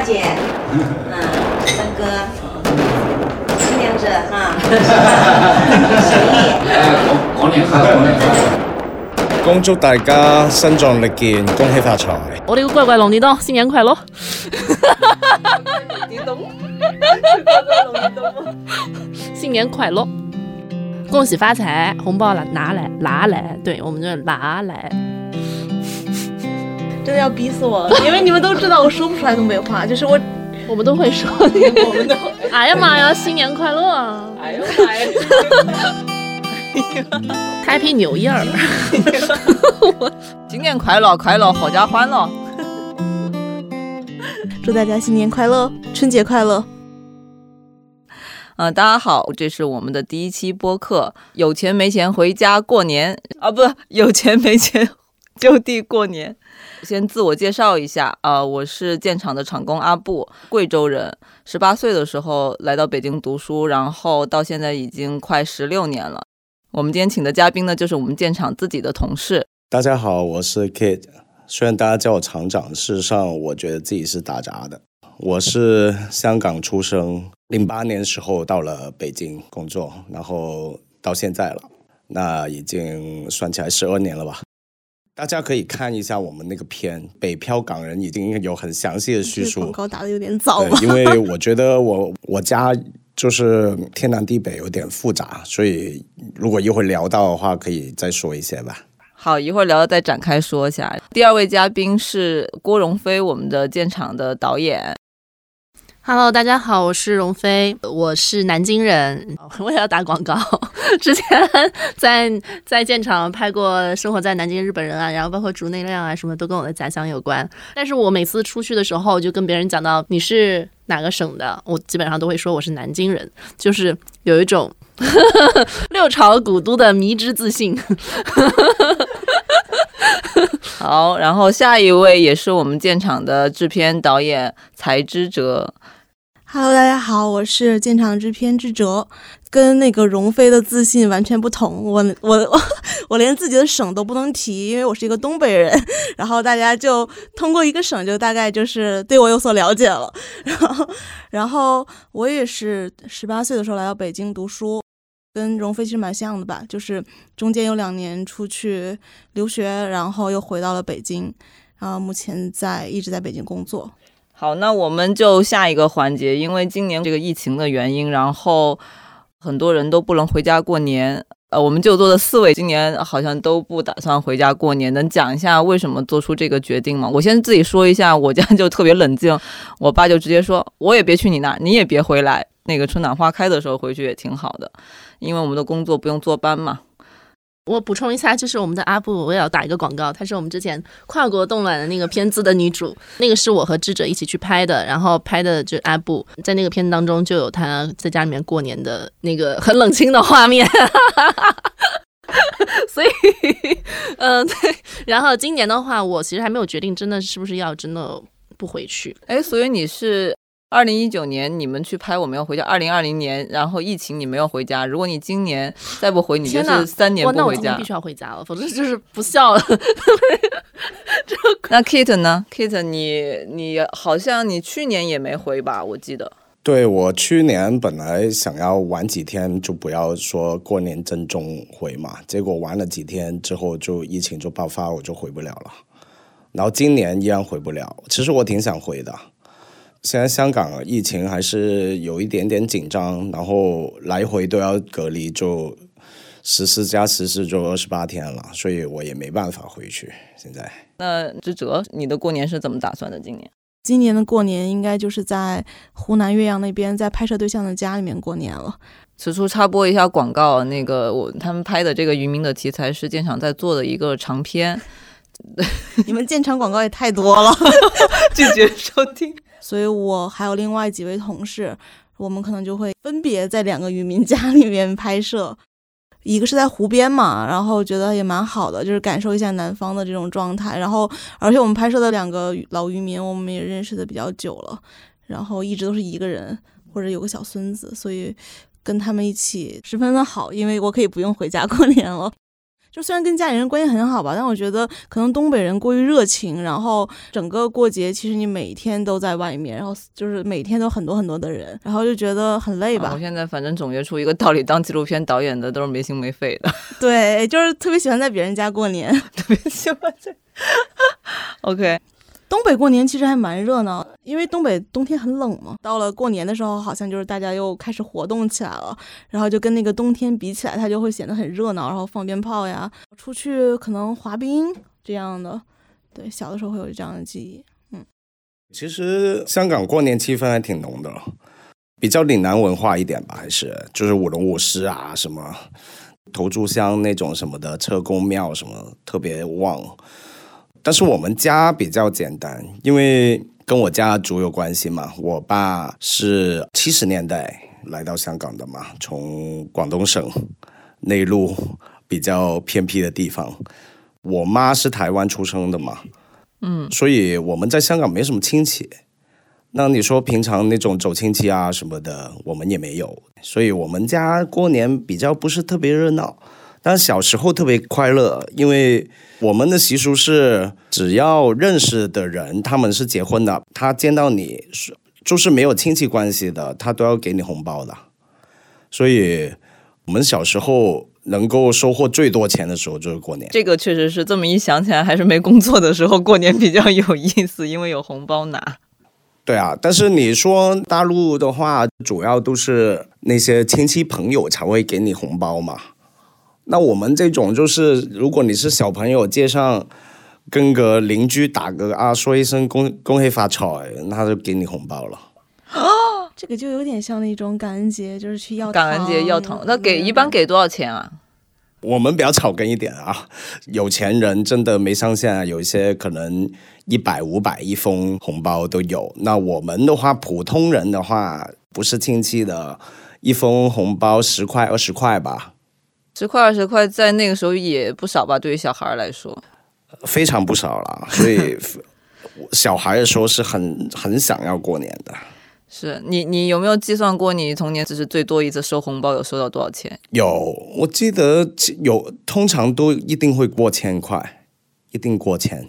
大姐，嗯，三哥，尽量着哈，手艺。过年好，过年好。恭祝大家身壯力健，恭喜發財！我哋個乖乖龍年到，新年快樂！叮咚，乖乖龙叮咚吗？新年快樂，恭喜發財，紅包拿拿來拿來，對我們就拿來。真的要逼死我了，因为你们都知道我说不出来东北话，就是我我们都会说，我们都哎呀妈呀，新年快乐啊哎呦妈呀！，Happy New Year！新年快乐，快乐，阖家欢乐。祝大家新年快乐，春节快乐！嗯、大家好，这是我们的第一期播客。有钱没钱回家过年啊，不，有钱没钱就地过年。先自我介绍一下，啊、我是建厂的厂工阿布，贵州人。十八岁的时候来到北京读书，然后到现在已经快十六年了。我们今天请的嘉宾呢，就是我们建厂自己的同事，大家好，我是 Kid。虽然大家叫我厂长，事实上我觉得自己是打杂的。我是香港出生，零八年时候到了北京工作，然后到现在了，那已经算起来十二年了吧。大家可以看一下我们那个片《北漂港人》，已经有很详细的叙述广述。告打的有点早吧，？因为我觉得我我家就是天南地北，有点复杂，所以如果一会儿聊到的话，可以再说一些吧。好，一会儿聊到再展开说一下。第二位嘉宾是郭荣飞，我们的建厂的导演。Hello，大家好，我是荣飞，我是南京人，我也要打广告。之前在在建厂拍过《生活在南京日本人》啊，然后包括竹内亮啊，什么都跟我的家乡有关。但是我每次出去的时候，就跟别人讲到你是哪个省的，我基本上都会说我是南京人，就是有一种 六朝古都的迷之自信。好，然后下一位也是我们建厂的制片导演才之哲。Hello，大家好，我是建厂之篇之哲，跟那个荣飞的自信完全不同。我我我 我连自己的省都不能提，因为我是一个东北人。然后大家就通过一个省，就大概就是对我有所了解了。然后然后我也是十八岁的时候来到北京读书，跟荣飞其实蛮像的吧，就是中间有两年出去留学，然后又回到了北京，然后目前在一直在北京工作。好，那我们就下一个环节，因为今年这个疫情的原因，然后很多人都不能回家过年。呃，我们就做的四位今年好像都不打算回家过年，能讲一下为什么做出这个决定吗？我先自己说一下，我家 就特别冷静，我爸就直接说，我也别去你那，你也别回来。那个春暖花开的时候回去也挺好的，因为我们的工作不用坐班嘛。我补充一下，就是我们的阿布，我也要打一个广告，她是我们之前跨国冻卵的那个片子的女主，那个是我和智者一起去拍的，然后拍的就阿布，在那个片子当中就有她在家里面过年的那个很冷清的画面。所以，嗯、对。然后今年的话，我其实还没有决定，真的是不是要真的不回去。哎，所以你是二零一九年你们去拍我们要回家，二零二零年然后疫情你没有回家，如果你今年再不回，你就是三年，不回家那我今年必。须要回家了，否则就是不孝了。那 Kit 呢？Kit，你你好像你去年也没回吧？我记得。对我去年本来想要玩几天，就不要说过年正中回嘛，结果玩了几天之后，就疫情就爆发，我就回不了了。然后今年依然回不了，其实我挺想回的。现在香港疫情还是有一点点紧张，然后来回都要隔离，就十四加十四就二十八天了，所以我也没办法回去。现在那志哲，你的过年是怎么打算的？今年？今年的过年应该就是在湖南岳阳那边，在拍摄对象的家里面过年了。此处插播一下广告，那个我他们拍的这个渔民的题材是建厂在做的一个长片，你们建厂广告也太多了，拒绝收听。所以我还有另外几位同事，我们可能就会分别在两个渔民 家里面拍摄。一个是在湖边嘛，然后觉得也蛮好的，就是感受一下南方的这种状态。然后，而且我们拍摄的两个老渔民，我们也认识的比较久了，然后一直都是一个人或者有个小孙子，所以跟他们一起十分的好，因为我可以不用回家过年了。就虽然跟家里人关系很好吧，但我觉得可能东北人过于热情，然后整个过节其实你每天都在外面，然后就是每天都很多很多的人，然后就觉得很累吧。啊我现在反正总结出一个道理：当纪录片导演的都是没心没肺的，对，就是特别喜欢在别人家过年。特别喜欢在。OK，东北过年其实还蛮热闹，因为东北冬天很冷嘛。到了过年的时候，好像就是大家又开始活动起来了，然后就跟那个冬天比起来，它就会显得很热闹，然后放鞭炮呀，出去可能滑冰这样的。对，小的时候会有这样的记忆。嗯其实香港过年气氛还挺浓的，比较岭南文化一点吧，还是就是舞龙舞狮啊，什么投注香那种什么的，车公庙什么特别旺。但是我们家比较简单，因为跟我家族有关系嘛。我爸是七十年代来到香港的嘛，从广东省内陆比较偏僻的地方。我妈是台湾出生的嘛，嗯所以我们在香港没什么亲戚。那你说平常那种走亲戚啊什么的，我们也没有，所以我们家过年比较不是特别热闹。但小时候特别快乐，因为我们的习俗是，只要认识的人，他们是结婚的，他见到你是就是没有亲戚关系的，他都要给你红包的。所以我们小时候能够收获最多钱的时候就是过年。这个确实是这么一想起来，还是没工作的时候过年比较有意思，因为有红包拿。对啊，但是你说大陆的话，主要都是那些亲戚朋友才会给你红包嘛。那我们这种就是，如果你是小朋友，街上跟个邻居打个啊，说一声恭恭喜发财，那他就给你红包了。哦 这个就有点像那种感恩节，就是去要感恩节要糖，那给一般给多少钱啊？我们比较草根一点啊，有钱人真的没上限啊，有一些可能一百、五百一封红包都有。那我们的话，普通人的话，不是亲戚的，一封红包十块、二十块吧，十块二十块，在那个时候也不少吧？对于小孩儿来说，非常不少了。所以小孩的时候是很很想要过年的。是你你有没有计算过你童年只是最多一次收红包有收到多少钱？有，我记得有，通常都一定会过千块，一定过千。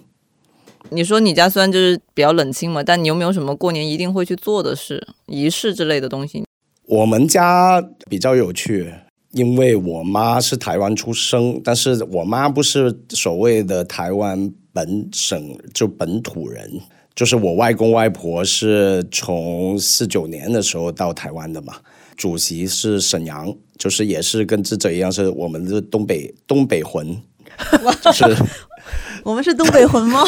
你说你家虽然就是比较冷清嘛，但你有没有什么过年一定会去做的事、仪式之类的东西？我们家比较有趣，因为我妈是台湾出生，但是我妈不是所谓的台湾本省就本土人，就是我外公外婆是从四九年的时候到台湾的嘛。主席是沈阳，就是也是跟智者一样，是我们的东北东北魂，就是我们是东北魂吗？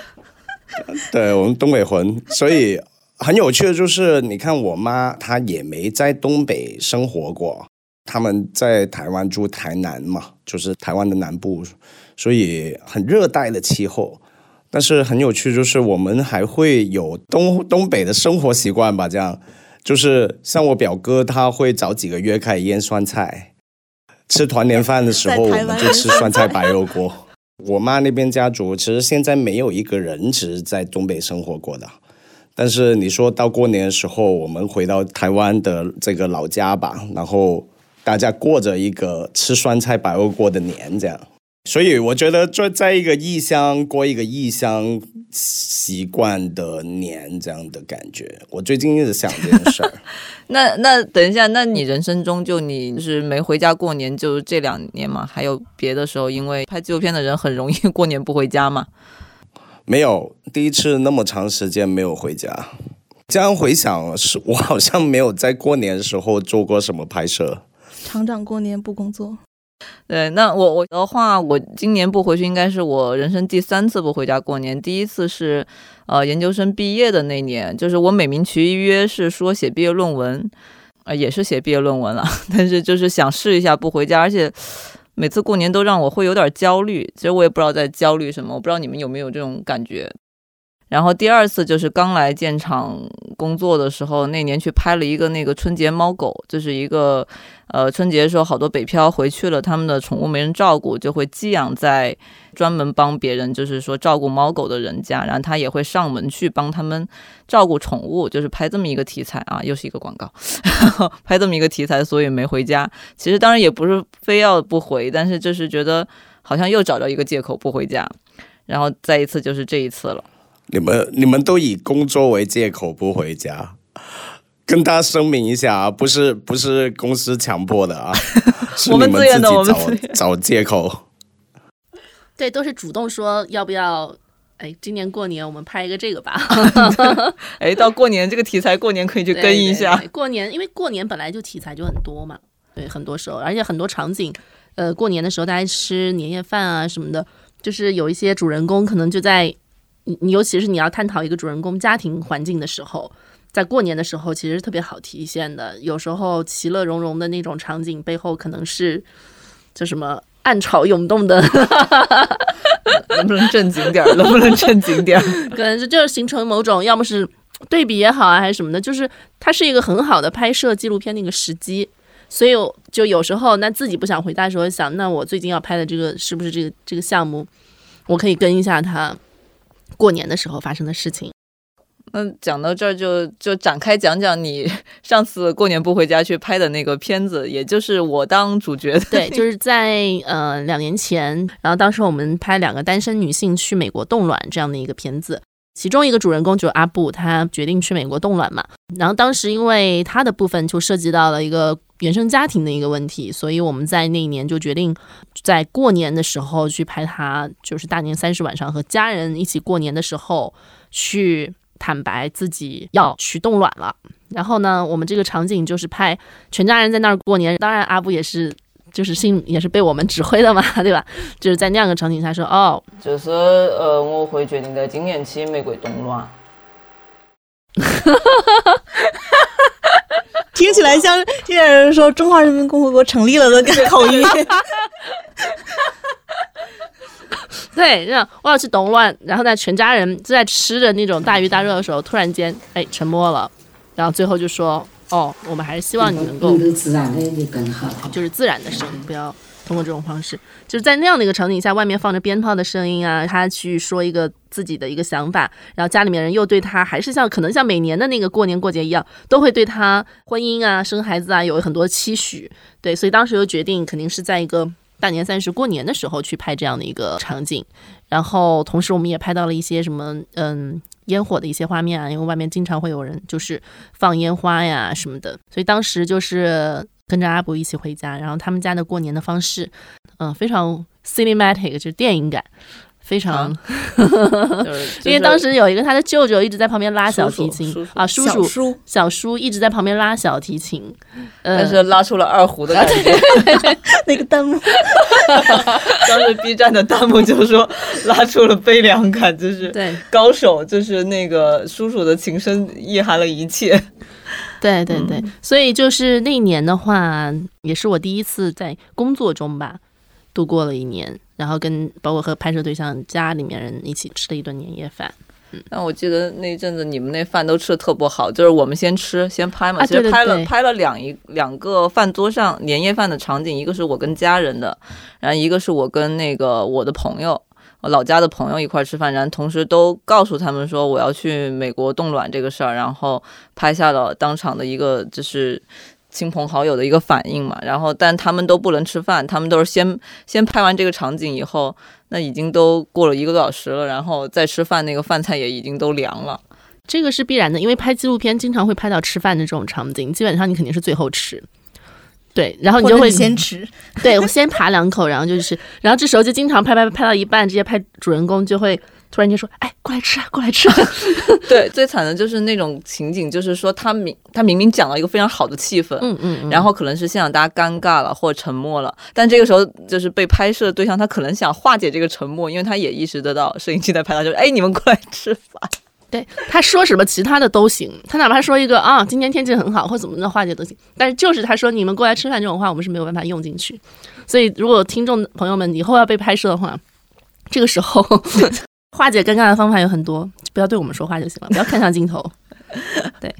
对我们东北魂，所以很有趣的就是，你看我妈她也没在东北生活过，他们在台湾住台南嘛，就是台湾的南部，所以很热带的气候。但是很有趣，就是我们还会有东东北的生活习惯吧，这样就是像我表哥，他会早几个月开始腌酸菜，吃团年饭的时候，我们就吃酸菜白肉锅。我妈那边家族其实现在没有一个人只是在东北生活过的，但是你说到过年的时候，我们回到台湾的这个老家吧，然后大家过着一个吃酸菜白肉过的年，这样。所以我觉得，在在一个异乡过一个异乡习惯的年，这样的感觉，我最近一直想这件事儿。那那等一下，那你人生中就你是没回家过年，就这两年嘛？还有别的时候，因为拍纪录片的人很容易过年不回家嘛？没有第一次那么长时间没有回家。这样回想，是我好像没有在过年的时候做过什么拍摄。厂长过年不工作，对，那我我的话，我今年不回去，应该是我人生第三次不回家过年。第一次是呃研究生毕业的那年，就是我美名其曰是说写毕业论文，呃也是写毕业论文了，但是就是想试一下不回家，而且每次过年都让我会有点焦虑。其实我也不知道在焦虑什么，我不知道你们有没有这种感觉。然后第二次就是刚来建厂工作的时候，那年去拍了一个那个春节猫狗，就是一个呃春节的时候好多北漂回去了，他们的宠物没人照顾，就会寄养在专门帮别人就是说照顾猫狗的人家，然后他也会上门去帮他们照顾宠物，就是拍这么一个题材啊，又是一个广告，拍这么一个题材，所以没回家。其实当然也不是非要不回，但是就是觉得好像又找着一个借口不回家，然后再一次就是这一次了。你们你们都以工作为借口不回家，跟大家声明一下啊，不是不是公司强迫的啊，是我你们们自愿的己我们自找 找借口。对，都是主动说要不要。哎，今年过年我们拍一个这个吧。哎，到过年这个题材，过年可以去跟一下。对对对过年，因为过年本来就题材就很多嘛，对，很多时候，而且很多场景，呃，过年的时候大家吃年夜饭啊什么的，就是有一些主人公可能就在你，你尤其是你要探讨一个主人公家庭环境的时候，在过年的时候其实是特别好体现的。有时候其乐融融的那种场景背后，可能是就什么暗潮涌动的，能不能正经点儿？能不能正经点儿？可能是就是形成某种，要么是对比也好啊，还是什么的，就是它是一个很好的拍摄纪录片的一个时机。所以就有时候，那自己不想回答的时候，想那我最近要拍的这个是不是这个这个项目，我可以跟一下他过年的时候发生的事情。那讲到这儿就就展开讲讲你 上次过年不回家去拍的那个片子，也就是我当主角的。对，就是在呃两年前，然后当时我们拍两个单身女性去美国冻卵这样的一个片子，其中一个主人公就是阿布，他决定去美国冻卵嘛。然后当时因为他的部分就涉及到了一个原生家庭的一个问题，所以我们在那一年就决定在过年的时候去拍他，就是大年三十晚上和家人一起过年的时候去。坦白自己要去冻卵了，然后呢，我们这个场景就是拍全家人在那儿过年，当然阿布也是，就是信也是被我们指挥的嘛，对吧？就是在那样的场景下说，哦，就是呃，我会决定在今年去美國凍卵。听起来像听起来说中华人民共和国成立了的口音。对，这样我要去冻卵，然后呢，全家人就在吃着那种大鱼大肉的时候，突然间，哎，沉默了，然后最后就说，哦，我们还是希望你能够自然的就更好，就是自然的声音，不要通过这种方式，就是在那样的一个场景下，外面放着鞭炮的声音啊，他去说一个自己的一个想法，然后家里面人又对他还是像可能像每年的那个过年过节一样，都会对他婚姻啊、生孩子啊有很多期许，对，所以当时就决定肯定是在一个。大年三十过年的时候去拍这样的一个场景，然后同时我们也拍到了一些什么嗯烟火的一些画面啊，因为外面经常会有人就是放烟花呀什么的，所以当时就是跟着阿伯一起回家，然后他们家的过年的方式，嗯，非常 cinematic，就是电影感。非常，因为当时有一个他的舅舅一直在旁边拉小提琴啊，叔叔小叔一直在旁边拉小提琴，但是拉出了二胡的感觉。那个弹幕，当时 B 站的弹幕就说拉出了悲凉感，就是对高手，就是那个叔叔的琴声意含了一切。对对对，所以就是那一年的话，也是我第一次在工作中吧度过了一年。然后跟包括和拍摄对象家里面人一起吃了一顿年夜饭。嗯，那我记得那阵子你们那饭都吃的特不好，就是我们先吃先拍嘛，啊、其实拍了拍了两一两个饭桌上年夜饭的场景，一个是我跟家人的，然后一个是我跟那个我的朋友，我老家的朋友一块吃饭，然后同时都告诉他们说我要去美国冻卵这个事儿，然后拍下了当场的一个就是。亲朋好友的一个反应嘛，然后但他们都不能吃饭，他们都是先先拍完这个场景以后，那已经都过了一个多小时了，然后再吃饭，那个饭菜也已经都凉了。这个是必然的，因为拍纪录片经常会拍到吃饭的这种场景，基本上你肯定是最后吃。对，然后你就会先吃，对我先扒两口，然后就是，然后这时候就经常拍拍拍到一半，直接拍主人公就会。突然间说：“哎，过来吃啊，过来吃！” 对，最惨的就是那种情景，就是说他明他明明讲了一个非常好的气氛，嗯嗯，然后可能是现场大家尴尬了或沉默了，但这个时候就是被拍摄的对象，他可能想化解这个沉默，因为他也意识得到摄影机在拍他，就是哎，你们过来吃饭。对，他说什么其他的都行，他哪怕说一个啊，今天天气很好或怎么的化解都行，但是就是他说你们过来吃饭这种话，我们是没有办法用进去。所以如果听众朋友们以后要被拍摄的话，这个时候。化解尴尬的方法有很多，不要对我们说话就行了，不要看向镜头。对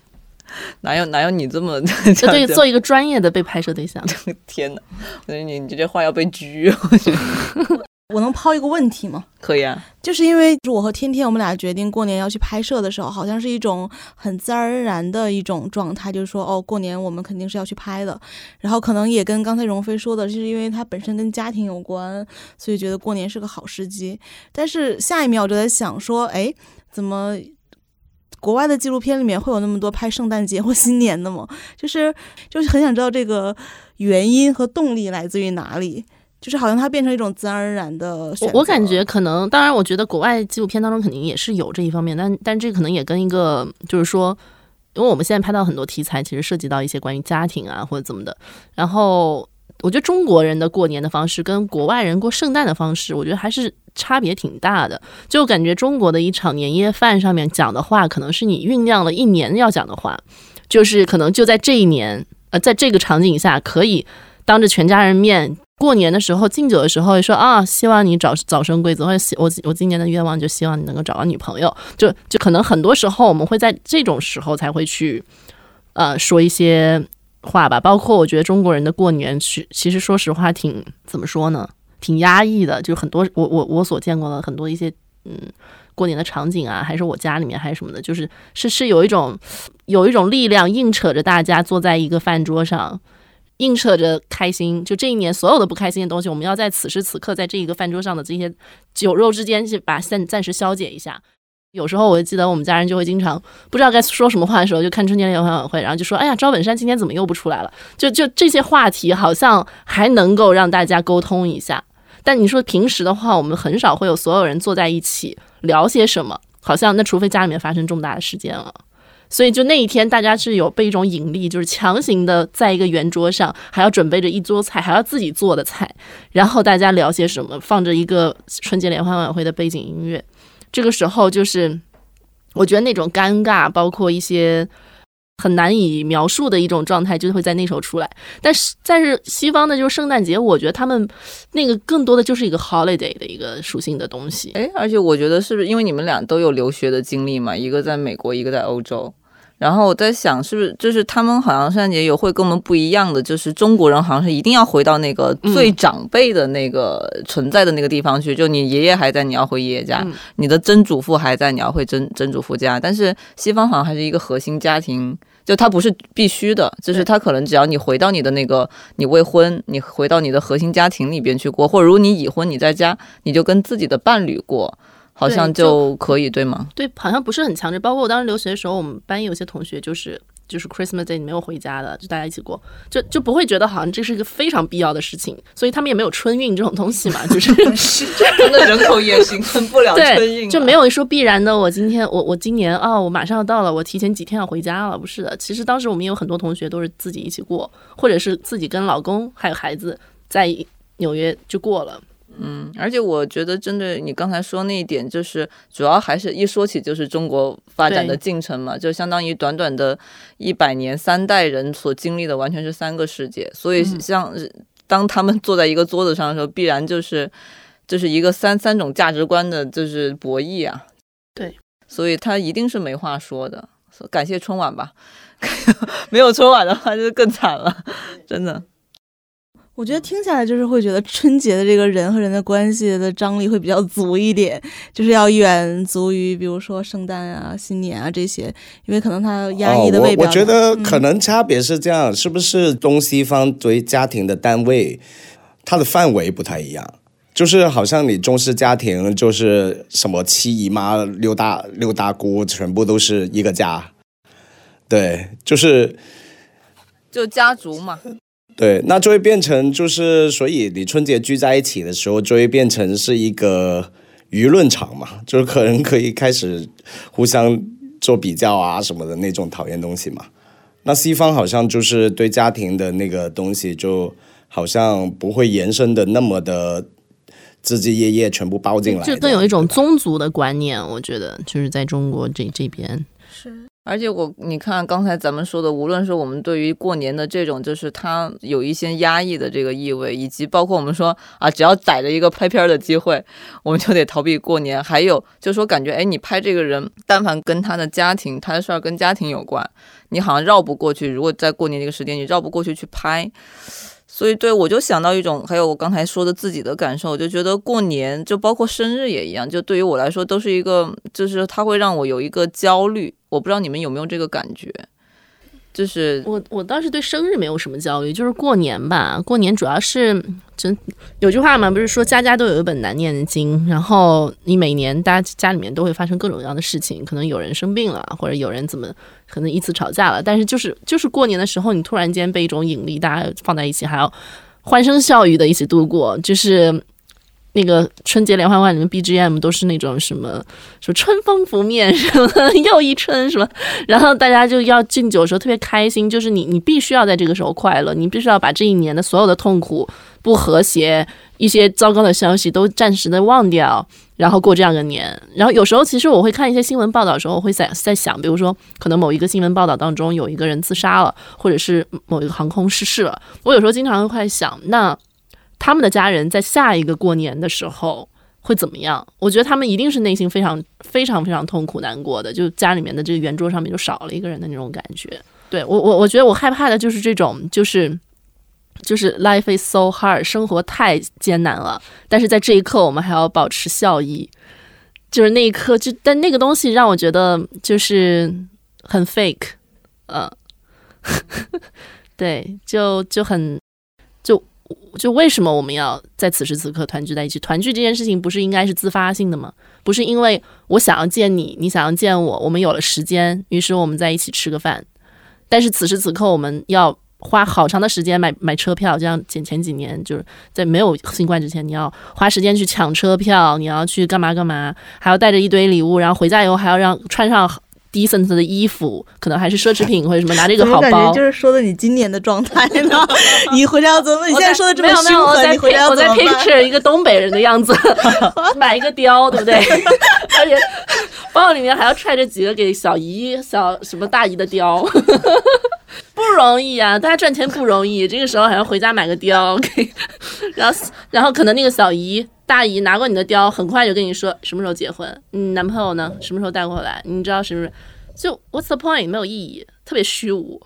哪有哪有你这么 这对，做一个专业的被拍摄对象。天哪！我觉得你你这话要被拘，我觉得我能抛一个问题吗？可以啊。就是因为我和天天我们俩决定过年要去拍摄的时候，好像是一种很自然而然的一种状态，就是说哦，过年我们肯定是要去拍的。然后可能也跟刚才荣飞说的，就是因为它本身跟家庭有关，所以觉得过年是个好时机。但是下一秒我就在想说，哎，怎么？国外的纪录片里面会有那么多拍圣诞节或新年的吗？就是就是很想知道这个原因和动力来自于哪里。就是好像它变成一种自然而然的选择。我我感觉可能，当然，我觉得国外纪录片当中肯定也是有这一方面，但但这可能也跟一个就是说，因为我们现在拍到很多题材，其实涉及到一些关于家庭啊或者怎么的。然后我觉得中国人的过年的方式跟国外人过圣诞的方式，我觉得还是。差别挺大的，就感觉中国的一场年夜饭上面讲的话，可能是你酝酿了一年要讲的话，就是可能就在这一年，呃，在这个场景下，可以当着全家人面过年的时候敬酒的时候说啊，希望你早早生贵子，或者我我今年的愿望就希望你能够找到女朋友，就就可能很多时候我们会在这种时候才会去呃说一些话吧，包括我觉得中国人的过年，其其实说实话挺怎么说呢？挺压抑的，就很多我我我所见过的很多一些嗯过年的场景啊，还是我家里面还是什么的，就是是是有一种有一种力量硬扯着大家坐在一个饭桌上，硬扯着开心。就这一年所有的不开心的东西，我们要在此时此刻在这一个饭桌上的这些酒肉之间去把暂暂时消解一下。有时候我就记得我们家人就会经常不知道该说什么话的时候，就看春节联欢晚会，然后就说：“哎呀，赵本山今天怎么又不出来了？”就就这些话题好像还能够让大家沟通一下。但你说平时的话，我们很少会有所有人坐在一起聊些什么，好像那除非家里面发生重大的事件了。所以就那一天，大家是有被一种引力，就是强行的在一个圆桌上，还要准备着一桌菜，还要自己做的菜，然后大家聊些什么，放着一个春节联欢晚会的背景音乐。这个时候，就是我觉得那种尴尬，包括一些。很难以描述的一种状态，就会在那时候出来。但是，但是西方的，就是圣诞节，我觉得他们那个更多的就是一个 holiday 的一个属性的东西。哎，而且我觉得是不是因为你们俩都有留学的经历嘛？一个在美国，一个在欧洲。然后我在想，是不是就是他们好像圣诞节有会跟我们不一样的，就是中国人好像是一定要回到那个最长辈的那个存在的那个地方去，就你爷爷还在，你要回爷爷家；你的曾祖父还在，你要回曾曾祖父家。但是西方好像还是一个核心家庭，就它不是必须的，就是它可能只要你回到你的那个你未婚，你回到你的核心家庭里边去过，或者如果你已婚，你在家，你就跟自己的伴侣过。好像就可以对吗？对，好像不是很强制。包括我当时留学的时候，我们班有些同学就是就是 Christmas Day 没有回家的，就大家一起过，就就不会觉得好像这是一个非常必要的事情。所以他们也没有春运这种东西嘛，就是 真的人口也形成不了春运，就没有说必然的。我今天我我今年啊，我马上要到了，我提前几天要回家了，不是的。其实当时我们有很多同学都是自己一起过，或者是自己跟老公还有孩子在纽约就过了。嗯，而且我觉得针对你刚才说那一点，就是主要还是一说起就是中国发展的进程嘛，就相当于短短的一百年，三代人所经历的完全是三个世界。所以像当他们坐在一个桌子上的时候，必然就是就是一个三三种价值观的就是博弈啊。对，所以他一定是没话说的。感谢春晚吧，没有春晚的话就更惨了，真的。我觉得听下来就是会觉得春节的这个人和人的关系的张力会比较足一点，就是要远足于比如说圣诞啊、新年啊这些，因为可能他压抑的味。哦。我我觉得可能差别是这样，是不是东西方对家庭的单位，它的范围不太一样？就是好像你中式家庭就是什么七姨妈、六大六大姑，全部都是一个家，对，就是就家族嘛。对，那就会变成就是，所以你春节聚在一起的时候，就会变成是一个舆论场嘛，就是可能可以开始互相做比较啊什么的那种讨厌东西嘛。那西方好像就是对家庭的那个东西，就好像不会延伸的那么的枝枝叶叶全部包进来，就更有一种宗族的观念。我觉得就是在中国这这边。而且我你看刚才咱们说的，无论是我们对于过年的这种，就是它有一些压抑的这个意味，以及包括我们说啊，只要逮着一个拍片儿的机会，我们就得逃避过年。还有就是说，感觉哎，你拍这个人，但凡跟他的家庭，他的事儿跟家庭有关，你好像绕不过去。如果在过年这个时间，你绕不过去去拍。所以，对我就想到一种，还有我刚才说的自己的感受，我就觉得过年就包括生日也一样，就对于我来说都是一个，就是它会让我有一个焦虑。我不知道你们有没有这个感觉，就是我我倒是对生日没有什么焦虑，就是过年吧，过年主要是真有句话嘛，不是说家家都有一本难念的经，然后你每年大家家里面都会发生各种各样的事情，可能有人生病了，或者有人怎么可能一次吵架了，但是就是就是过年的时候，你突然间被一种引力，大家放在一起，还要欢声笑语的一起度过，就是。那个春节联欢晚会里面 BGM 都是那种什么什么春风拂面 什么又一春什么，然后大家就要敬酒的时候特别开心，就是你你必须要在这个时候快乐，你必须要把这一年的所有的痛苦、不和谐、一些糟糕的消息都暂时的忘掉，然后过这样个年。然后有时候其实我会看一些新闻报道的时候，我会在在想，比如说可能某一个新闻报道当中有一个人自杀了，或者是某一个航空失事了，我有时候经常会想那。他们的家人在下一个过年的时候会怎么样？我觉得他们一定是内心非常非常非常痛苦难过的，就家里面的这个圆桌上面就少了一个人的那种感觉。对我我我觉得我害怕的就是这种，就是就是 life is so hard，生活太艰难了，但是在这一刻我们还要保持笑意，就是那一刻就但那个东西让我觉得就是很 fake，呃，对，就就很就。为什么我们要在此时此刻团聚在一起？团聚这件事情不是应该是自发性的吗？不是因为我想要见你，你想要见我，我们有了时间，于是我们在一起吃个饭。但是此时此刻，我们要花好长的时间买买车票，就像前前几年就是在没有新冠之前，你要花时间去抢车票，你要去干嘛干嘛，还要带着一堆礼物，然后回家以后还要让穿上。Decent 的衣服，可能还是奢侈品或者什么，拿着一个好包，就是说的你今年的状态呢？你回家要怎么？你现在说的这么凶狠，你回家我在 picture 一个东北人的样子，买一个貂，对不对？而且包里面还要揣着几个给小姨、小什么大姨的貂，不容易啊！大家赚钱不容易，这个时候还要回家买个貂，给，然后然后可能那个小姨。大姨拿过你的貂，很快就跟你说什么时候结婚，你男朋友呢？什么时候带过来？你知道什么？就 What's the point？没有意义，特别虚无。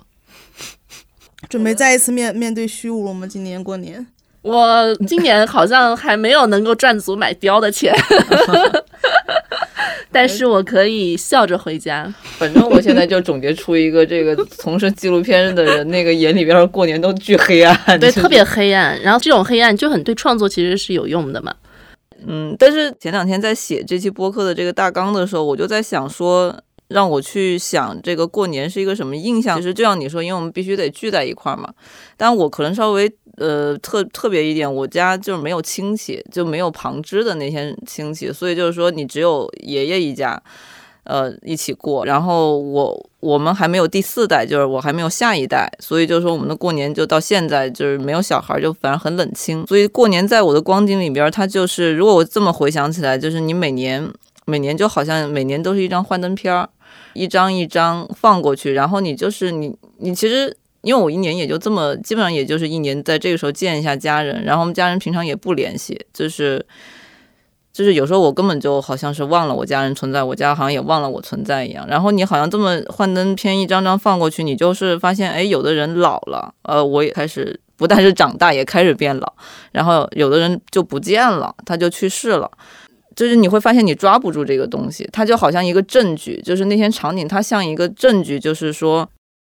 准备再一次面面对虚无了吗？今年过年，我今年好像还没有能够赚足买貂的钱。但是我可以笑着回家。反正我现在就总结出一个，这个从事纪录片的人，那个眼里边过年都巨黑暗，对，特别黑暗。然后这种黑暗就很对创作其实是有用的嘛。嗯，但是前两天在写这期播客的这个大纲的时候，我就在想说，让我去想这个过年是一个什么印象。其实就像你说，因为我们必须得聚在一块儿嘛。但我可能稍微。呃，特特别一点，我家就是没有亲戚，就没有旁支的那些亲戚，所以就是说你只有爷爷一家，呃，一起过。然后我我们还没有第四代，就是我还没有下一代，所以就是说我们的过年就到现在就是没有小孩，就反正很冷清。所以过年在我的光景里边，它就是如果我这么回想起来，就是你每年每年就好像每年都是一张幻灯片儿，一张一张放过去，然后你就是你你其实。因为我一年也就这么，基本上也就是一年，在这个时候见一下家人，然后我们家人平常也不联系，就是，就是有时候我根本就好像是忘了我家人存在，我家好像也忘了我存在一样。然后你好像这么幻灯片一张张放过去，你就是发现，哎，有的人老了，呃，我也开始不但是长大，也开始变老，然后有的人就不见了，他就去世了，就是你会发现你抓不住这个东西，它就好像一个证据，就是那些场景，它像一个证据，就是说。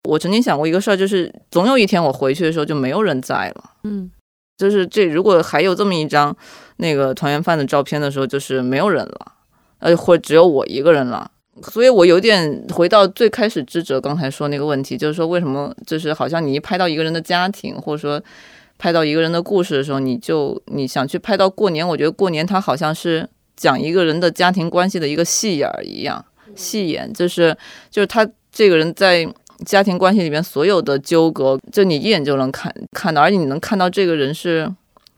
我曾经想过一个事儿，就是总有一天我回去的时候就没有人在了。嗯，就是这如果还有这么一张那个团圆饭的照片的时候，就是没有人了，呃，或只有我一个人了。所以我有点回到最开始智哲刚才说那个问题，就是说为什么就是好像你一拍到一个人的家庭，或者说拍到一个人的故事的时候，你就你想去拍到过年，我觉得过年它好像是讲一个人的家庭关系的一个戏眼儿一样，戏眼就是就是他这个人在。家庭关系里面所有的纠葛，就你一眼就能看看到，而且你能看到这个人是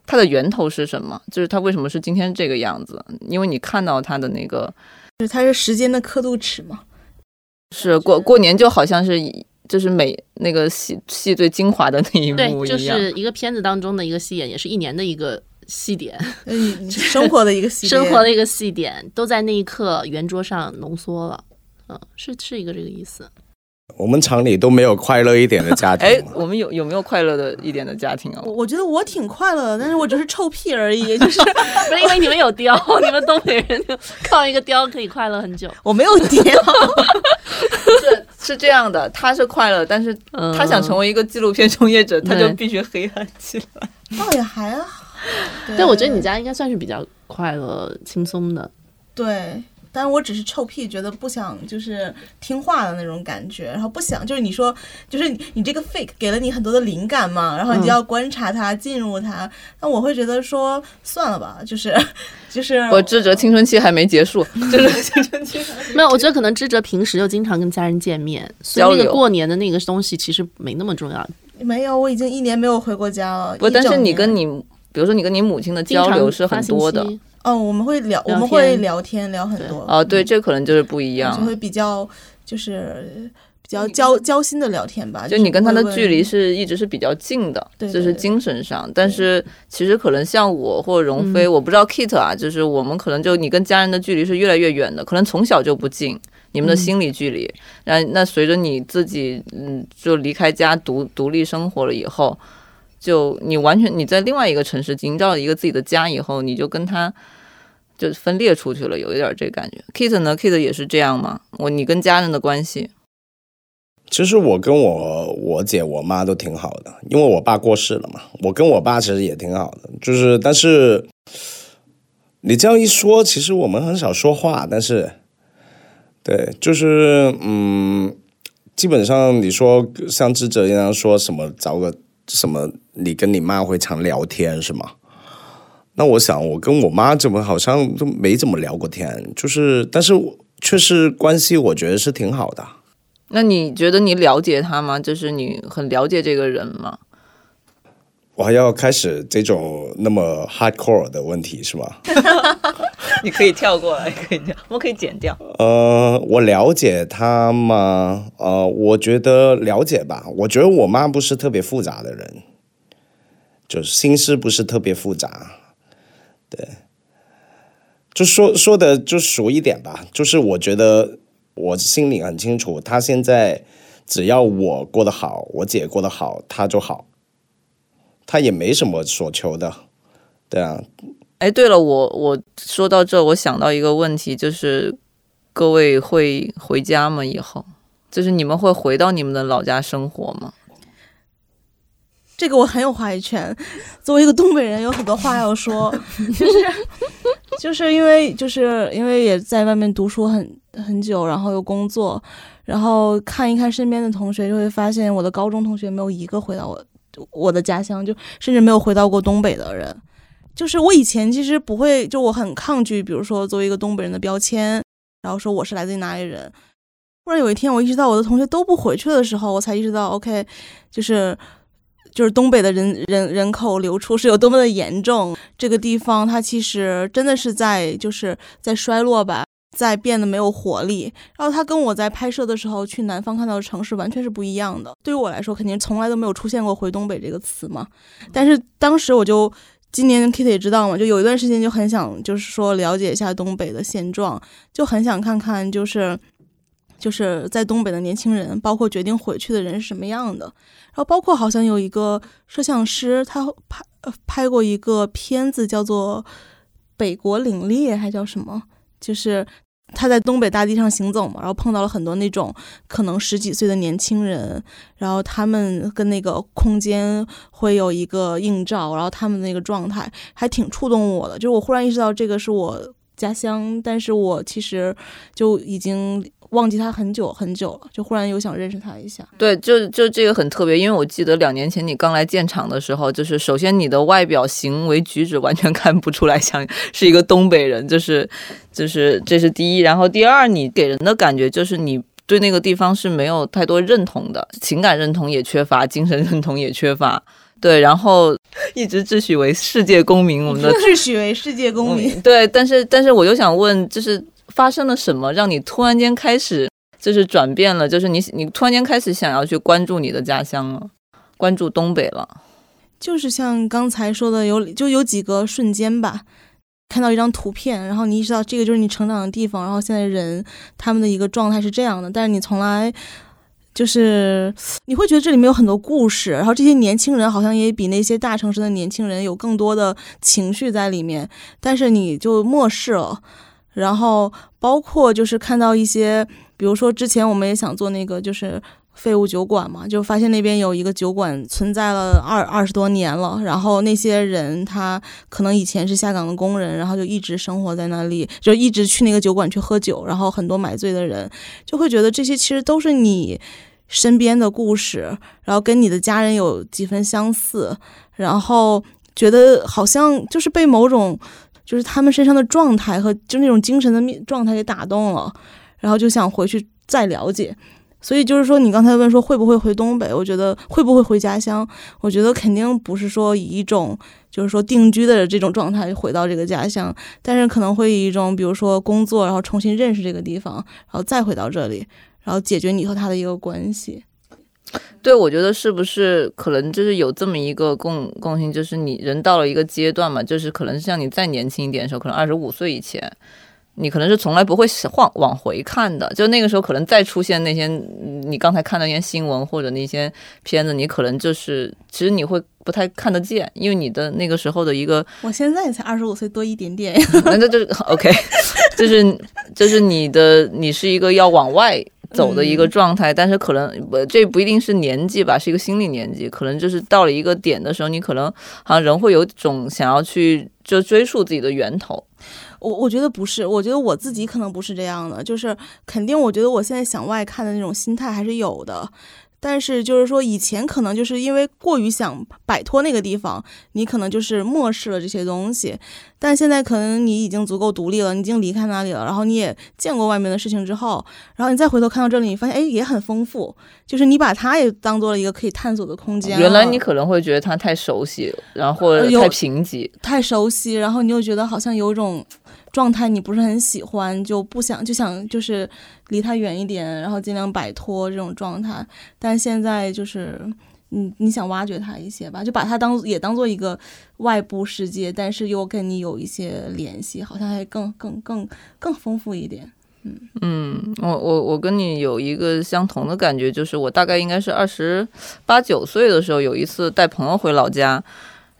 他的源头是什么，就是他为什么是今天这个样子，因为你看到他的那个，就是他是时间的刻度尺嘛。是过过年就好像是以就是每那个戏戏最精华的那一，幕一样，就是一个片子当中的一个戏点，也是一年的一个戏点，嗯，生活的一个系列，生活的一个戏点，都在那一刻圆桌上浓缩了。嗯，是是一个这个意思。我们厂里都没有快乐一点的家庭。哎，我们有有没有快乐的一点的家庭啊？我我觉得我挺快乐的，但是我只是臭屁而已，就是不是因为你们有貂，你们东北人就靠一个貂可以快乐很久。我没有雕。是是这样的，他是快乐，但是嗯他想成为一个纪录片从业者，他就必须黑暗起来。倒也还好。对，我觉得你家应该算是比较快乐、轻松的。对，但我只是臭屁，觉得不想就是听话的那种感觉，然后不想就是你说就是你你这个 fake 给了你很多的灵感嘛，然后你就要观察它、进入它，那我会觉得说算了吧，就是 就是我智哲青春期还没结束，智哲青春期还没没有，我觉得可能智哲平时就经常跟家人见面，所以那个交流过年的那个东西其实没那么重要。没有，我已经一年没有回过家了。不，但是你跟你，比如说你跟你母亲的交流是很多的。息哦，我们会聊，我们会聊天聊很多。哦，对，这可能就是不一样就。会比较就是比较交交心的聊天吧。就你跟他的距离是一直是比较近的，就是精神上。但是其实可能像我或者荣飞，嗯我不知道 Kit 啊，就是我们可能就你跟家人的距离是越来越远的，可能从小就不近，你们的嗯心理距离。然后那随着你自己嗯就离开家独独立生活了以后，就你完全你在另外一个城市营造一个自己的家以后，你就跟他。就分裂出去了，有一点这感觉。Kit 呢？Kit 也是这样吗？我你跟家人的关系，其实我跟我我姐我妈都挺好的，因为我爸过世了嘛。我跟我爸其实也挺好的，就是但是你这样一说，其实我们很少说话，但是对，就是嗯，基本上你说像智者一样说什么找个什么，你跟你妈会常聊天是吗？那我想我跟我妈怎么好像都没怎么聊过天，就是但是确实关系我觉得是挺好的。那你觉得你了解他吗？就是你很了解这个人吗？我还要开始这种那么 hardcore 的问题是吗？你可以跳过来，可以跳，我们可以剪掉。呃，我了解他吗？呃，我觉得了解吧。我觉得我妈不是特别复杂的人，就是心思不是特别复杂。对，就说说的就熟一点吧。就是我觉得我心里很清楚，她现在只要我过得好，我姐过得好，她就好。她也没什么所求的，对啊，哎，对了，我我说到这，我想到一个问题，就是各位会回家吗？以后就是你们会回到你们的老家生活吗？这个我很有话语权。作为一个东北人，有很多话要说，就是 就是因为就是因为也在外面读书很很久，然后又工作，然后看一看身边的同学，就会发现我的高中同学没有一个回到我我的家乡，就甚至没有回到过东北的人。就是我以前其实不会，就我很抗拒，比如说作为一个东北人的标签，然后说我是来自于哪里人。忽然有一天，我意识到我的同学都不回去的时候，我才意识到，OK，就是就是东北的人人人口流出是有多么的严重。这个地方它其实真的是在就是在衰落吧，在变得没有活力。然后它跟我在拍摄的时候去南方看到的城市完全是不一样的。对于我来说，肯定从来都没有出现过“回东北”这个词嘛。但是当时我就。今年 Kitty 也知道嘛，就有一段时间就很想，就是说了解一下东北的现状，就很想看看，就是就是在东北的年轻人，包括决定回去的人是什么样的。然后包括好像有一个摄像师，他拍呃拍过一个片子，叫做《北国凛冽》，还叫什么？就是他在东北大地上行走嘛，然后碰到了很多那种可能十几岁的年轻人，然后他们跟那个空间会有一个映照，然后他们那个状态还挺触动我的。就是我忽然意识到这个是我家乡，但是我其实就已经忘记他很久很久了，就忽然又想认识他一下。对，就就这个很特别，因为我记得两年前你刚来建厂的时候，就是首先你的外表行为举止完全看不出来像是一个东北人，就是就是这是第一，然后第二，你给人的感觉就是你。对那个地方是没有太多认同的，情感认同也缺乏，精神认同也缺乏。对，然后 一直自诩为世界公民，我们的 自诩为世界公民，对，但是但是我又想问，就是发生了什么，让你突然间开始就是转变了，就是你你突然间开始想要去关注你的家乡了，关注东北了。就是像刚才说的，有就有几个瞬间吧，看到一张图片，然后你意识到这个就是你成长的地方，然后现在人他们的一个状态是这样的，但是你从来就是你会觉得这里面有很多故事，然后这些年轻人好像也比那些大城市的年轻人有更多的情绪在里面，但是你就漠视了。然后包括就是看到一些，比如说之前我们也想做那个就是废物酒馆嘛，就发现那边有一个酒馆存在了二二十多年了，然后那些人他可能以前是下岗的工人，然后就一直生活在那里，就一直去那个酒馆去喝酒，然后很多买醉的人就会觉得这些其实都是你身边的故事，然后跟你的家人有几分相似，然后觉得好像就是被某种。就是他们身上的状态和就那种精神的面状态给打动了，然后就想回去再了解。所以就是说，你刚才问说会不会回东北，我觉得会不会回家乡，我觉得肯定不是说以一种就是说定居的这种状态回到这个家乡，但是可能会以一种比如说工作，然后重新认识这个地方，然后再回到这里，然后解决你和他的一个关系。对，我觉得是不是可能就是有这么一个共共性，就是你人到了一个阶段嘛，就是可能像你再年轻一点的时候，可能二十五岁以前，你可能是从来不会往往回看的，就那个时候可能再出现那些你刚才看到那些新闻或者那些片子，你可能就是其实你会不太看得见，因为你的那个时候的一个，我现在才二十五岁多一点点，那这 就是 OK，就是就是你的你是一个要往外。走的一个状态，但是可能不，这不一定是年纪吧，是一个心理年纪，可能就是到了一个点的时候，你可能好像人会有种想要去就追溯自己的源头。我我觉得不是，我觉得我自己可能不是这样的，就是肯定，我觉得我现在向外看的那种心态还是有的。但是就是说，以前可能就是因为过于想摆脱那个地方，你可能就是漠视了这些东西。但现在可能你已经足够独立了，你已经离开那里了，然后你也见过外面的事情之后，然后你再回头看到这里，你发现哎也很丰富，就是你把它也当做了一个可以探索的空间。原来你可能会觉得它太熟悉，然后太贫瘠，太熟悉，然后你又觉得好像有种。状态你不是很喜欢，就不想就想就是离他远一点，然后尽量摆脱这种状态。但现在就是，你你想挖掘他一些吧，就把他当也当做一个外部世界，但是又跟你有一些联系，好像还更更更更丰富一点。嗯嗯，我我我跟你有一个相同的感觉，就是我大概应该是二十八九岁的时候，有一次带朋友回老家。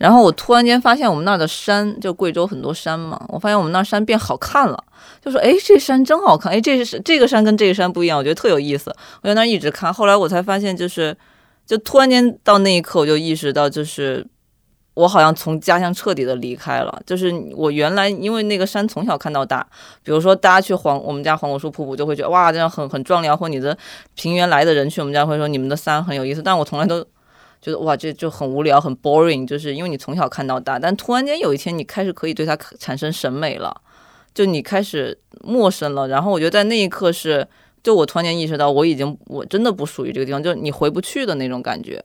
然后我突然间发现我们那儿的山，就贵州很多山嘛，我发现我们那儿山变好看了，就说哎，这山真好看，哎，这是这个山跟这个山不一样，我觉得特有意思。我在那儿一直看，后来我才发现，就是就突然间到那一刻，我就意识到，就是我好像从家乡彻底的离开了。就是我原来因为那个山从小看到大，比如说大家去黄我们家黄果树瀑布，就会觉得哇，这样很很壮丽，或你的平原来的人去我们家会说你们的山很有意思，但我从来都。觉得哇，这就很无聊，很 boring，就是因为你从小看到大，但突然间有一天你开始可以对它产生审美了，就你开始陌生了。然后我觉得在那一刻是，就我突然间意识到我已经我真的不属于这个地方，就是你回不去的那种感觉，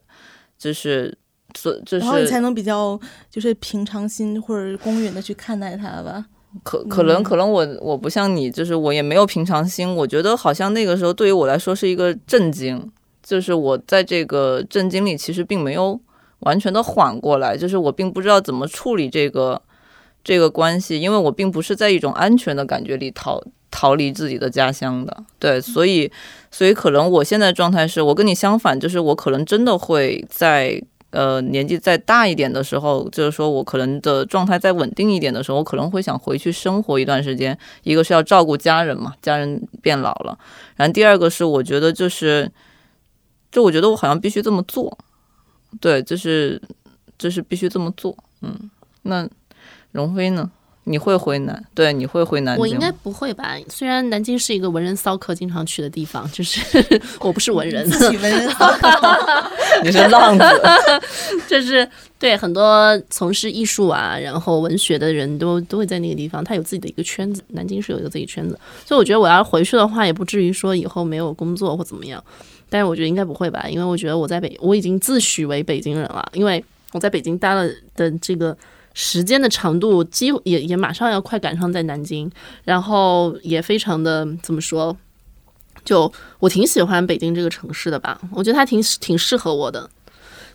就是所就是。然后你才能比较就是平常心或者公允的去看待它吧。可可能可能我我不像你，就是我也没有平常心。我觉得好像那个时候对于我来说是一个震惊。就是我在这个震惊里，其实并没有完全的缓过来，就是我并不知道怎么处理这个这个关系，因为我并不是在一种安全的感觉里逃逃离自己的家乡的，对，所以所以可能我现在状态是我跟你相反，就是我可能真的会在呃年纪再大一点的时候，就是说我可能的状态再稳定一点的时候，我可能会想回去生活一段时间，一个是要照顾家人嘛，家人变老了，然后第二个是我觉得就是。就我觉得我好像必须这么做，对，就是就是必须这么做，嗯，那荣飞呢？你会回南？对，你会回南京？我应该不会吧？虽然南京是一个文人骚客经常去的地方，就是 我不是文人，自己文人骚客，你是浪子，就是对很多从事艺术啊，然后文学的人都都会在那个地方，他有自己的一个圈子。南京是有一个自己圈子，所以我觉得我要回去的话，也不至于说以后没有工作或怎么样。但是我觉得应该不会吧，因为我觉得我在北我已经自诩为北京人了，因为我在北京待了的这个时间的长度，几乎也也马上要快赶上在南京，然后也非常的怎么说，就我挺喜欢北京这个城市的吧，我觉得它挺挺适合我的，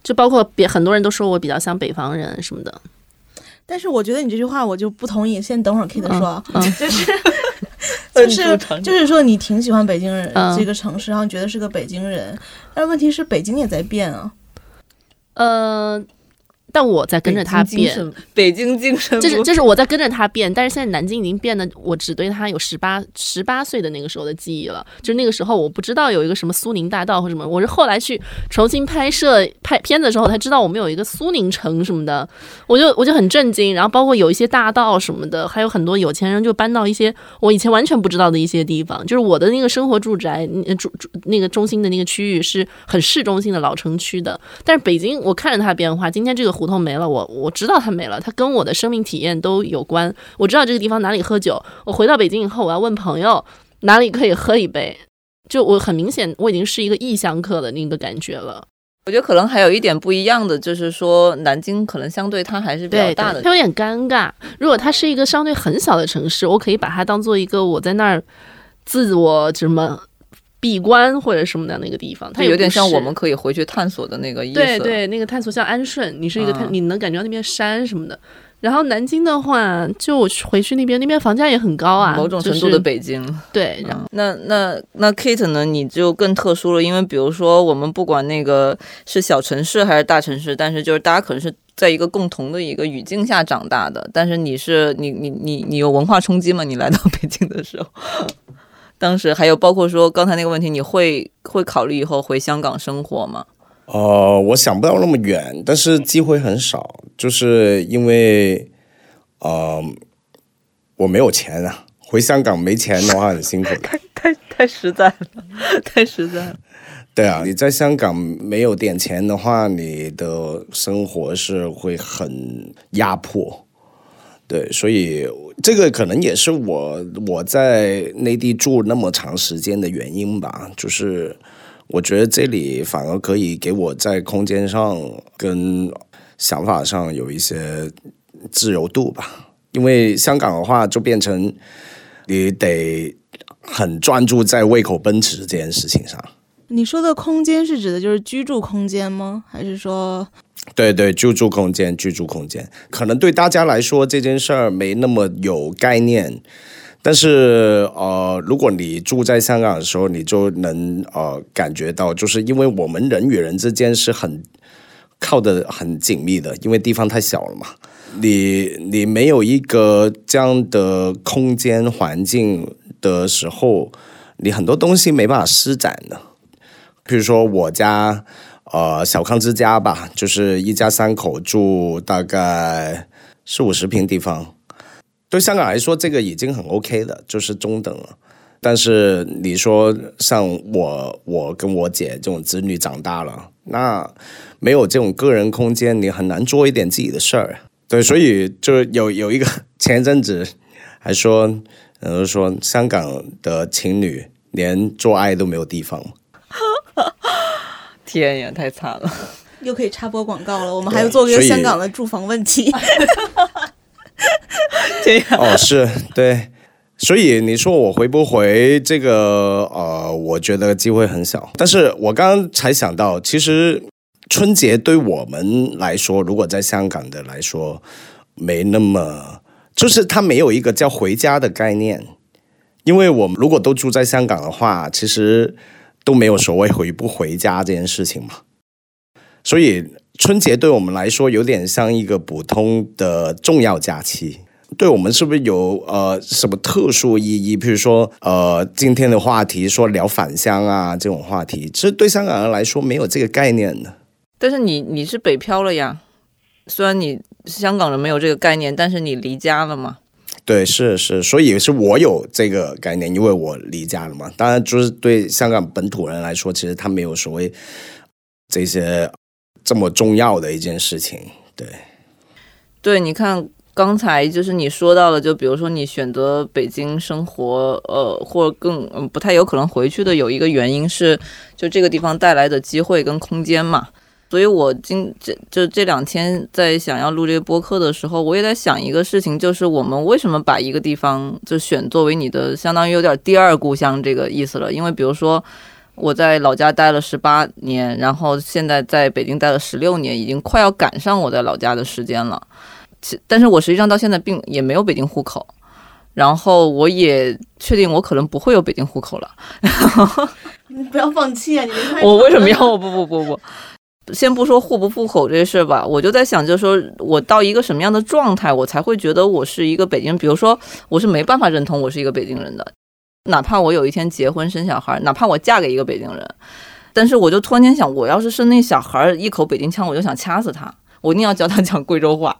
就包括别很多人都说我比较像北方人什么的。但是我觉得你这句话我就不同意，先等会儿 Kate 说啊，嗯就是嗯 就是就是说你挺喜欢北京人、嗯这个城市，然后觉得是个北京人，但是问题是北京也在变啊。呃，但我在跟着他变，北京精神，就是就是我在跟着他变，但是现在南京已经变得，我只对他有十八十八岁的那个时候的记忆了。就是那个时候我不知道有一个什么苏宁大道或什么，我是后来去重新拍摄拍片子的时候才知道我们有一个苏宁城什么的，我就我就很震惊。然后包括有一些大道什么的，还有很多有钱人就搬到一些我以前完全不知道的一些地方。就是我的那个生活住宅，呃住住那个中心的那个区域是很市中心的老城区的，但是北京我看着它变化，今天这个胡同没了，我我知道它没了，它跟我的生命体验都有关。我知道这个地方哪里喝酒，我回到北京以后，我要问朋友哪里可以喝一杯，就我很明显我已经是一个异乡客的那个感觉了。我觉得可能还有一点不一样的，就是说南京可能相对它还是比较，大的它有点尴尬。如果它是一个相对很小的城市，我可以把它当做一个我在那儿自我什么闭关或者什么的那个地方，它它有点像我们可以回去探索的那个意思。对对，那个探索像安顺，你是一个探，嗯你能感觉到那边山什么的。然后南京的话，就回去那边，那边房价也很高啊，某种程度的就是北京。对，然后嗯那那那 Kate 呢？你就更特殊了，因为比如说我们不管那个是小城市还是大城市，但是就是大家可能是在一个共同的一个语境下长大的。但是你是你你你你有文化冲击吗？你来到北京的时候，当时还有包括说刚才那个问题，你会会考虑以后回香港生活吗？呃，我想不到那么远，但是机会很少，就是因为，呃，我没有钱啊，回香港没钱的话很辛苦 太。太太实在了，太实在了。对啊，你在香港没有点钱的话，你的生活是会很压迫。对，所以这个可能也是我我在内地住那么长时间的原因吧，就是我觉得这里反而可以给我在空间上跟想法上有一些自由度吧。因为香港的话，就变成你得很专注在胃口奔驰这件事情上。你说的空间是指的就是居住空间吗？还是说对对，居住空间，居住空间，可能对大家来说这件事儿没那么有概念，但是呃，如果你住在香港的时候，你就能呃感觉到，就是因为我们人与人之间是很靠得很紧密的，因为地方太小了嘛。你你没有一个这样的空间环境的时候，你很多东西没办法施展的。比如说我家，呃，小康之家吧，就是一家三口住大概四五十平地方，对香港来说，这个已经很 OK 的，就是中等了。但是你说像我，我跟我姐这种子女长大了，那没有这种个人空间，你很难做一点自己的事儿。对，所以就有有一个前一阵子还说，呃，说香港的情侣连做爱都没有地方。天呀，太惨了！又可以插播广告了？我们还要做一个香港的住房问题。这样哦，是对，所以你说我回不回这个？呃，我觉得机会很小。但是我刚刚才想到，其实春节对我们来说，如果在香港的来说，没那么，就是它没有一个叫回家的概念。因为我们如果都住在香港的话，其实都没有所谓回不回家这件事情嘛。所以春节对我们来说有点像一个普通的重要假期。对我们是不是有呃什么特殊意义？比如说呃今天的话题说聊返乡啊这种话题，其实对香港人来说没有这个概念的。但是你你是北漂了呀，虽然你香港人没有这个概念，但是你离家了嘛。对，是是，所以是我有这个概念，因为我离家了嘛。当然，就是对香港本土人来说，其实他没有所谓这些这么重要的一件事情。对，对，你看刚才就是你说到了，就比如说你选择北京生活，呃，或更嗯不太有可能回去的，有一个原因是就这个地方带来的机会跟空间嘛。所以我今这就这两天在想要录这个播客的时候，我也在想一个事情，就是我们为什么把一个地方就选作为你的相当于有点第二故乡这个意思了？因为比如说我在老家待了十八年，然后现在在北京待了十六年，已经快要赶上我在老家的时间了。其但是我实际上到现在并也没有北京户口，然后我也确定我可能不会有北京户口了。你不要放弃啊！你我为什么要？不不不不，先不说户不户口这事儿吧，我就在想，就是说我到一个什么样的状态，我才会觉得我是一个北京人？比如说，我是没办法认同我是一个北京人的，哪怕我有一天结婚生小孩，哪怕我嫁给一个北京人，但是我就突然间想，我要是生那小孩一口北京腔，我就想掐死他，我一定要教他讲贵州话。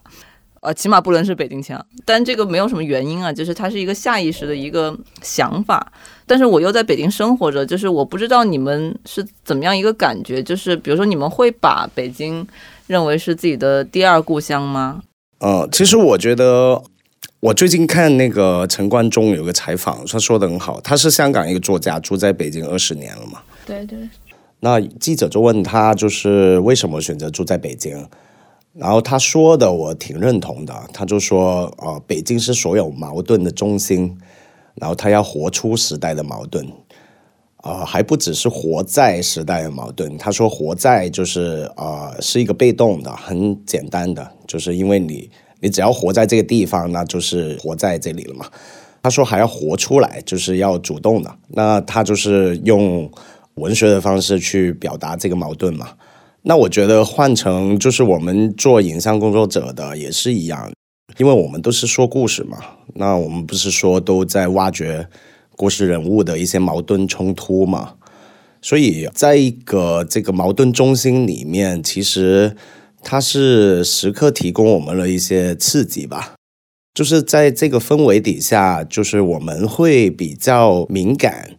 呃，起码不能是北京腔，但这个没有什么原因啊，就是它是一个下意识的一个想法。但是我又在北京生活着，就是我不知道你们是怎么样一个感觉，就是比如说你们会把北京认为是自己的第二故乡吗？呃，其实我觉得，我最近看那个陈冠中有个采访，他说的很好，他是香港一个作家，住在北京二十年了嘛。对对。那记者就问他，就是为什么选择住在北京？然后他说的我挺认同的，他就说啊，北京是所有矛盾的中心，然后他要活出时代的矛盾，啊，还不只是活在时代的矛盾。他说活在就是啊，是一个被动的，很简单的，就是因为你你只要活在这个地方，那就是活在这里了嘛。他说还要活出来，就是要主动的。那他就是用文学的方式去表达这个矛盾嘛。那我觉得换成就是我们做影像工作者的也是一样，因为我们都是说故事嘛。那我们不是说都在挖掘故事人物的一些矛盾冲突嘛？所以在一个这个矛盾中心里面，其实它是时刻提供我们了一些刺激吧。就是在这个氛围底下，就是我们会比较敏感。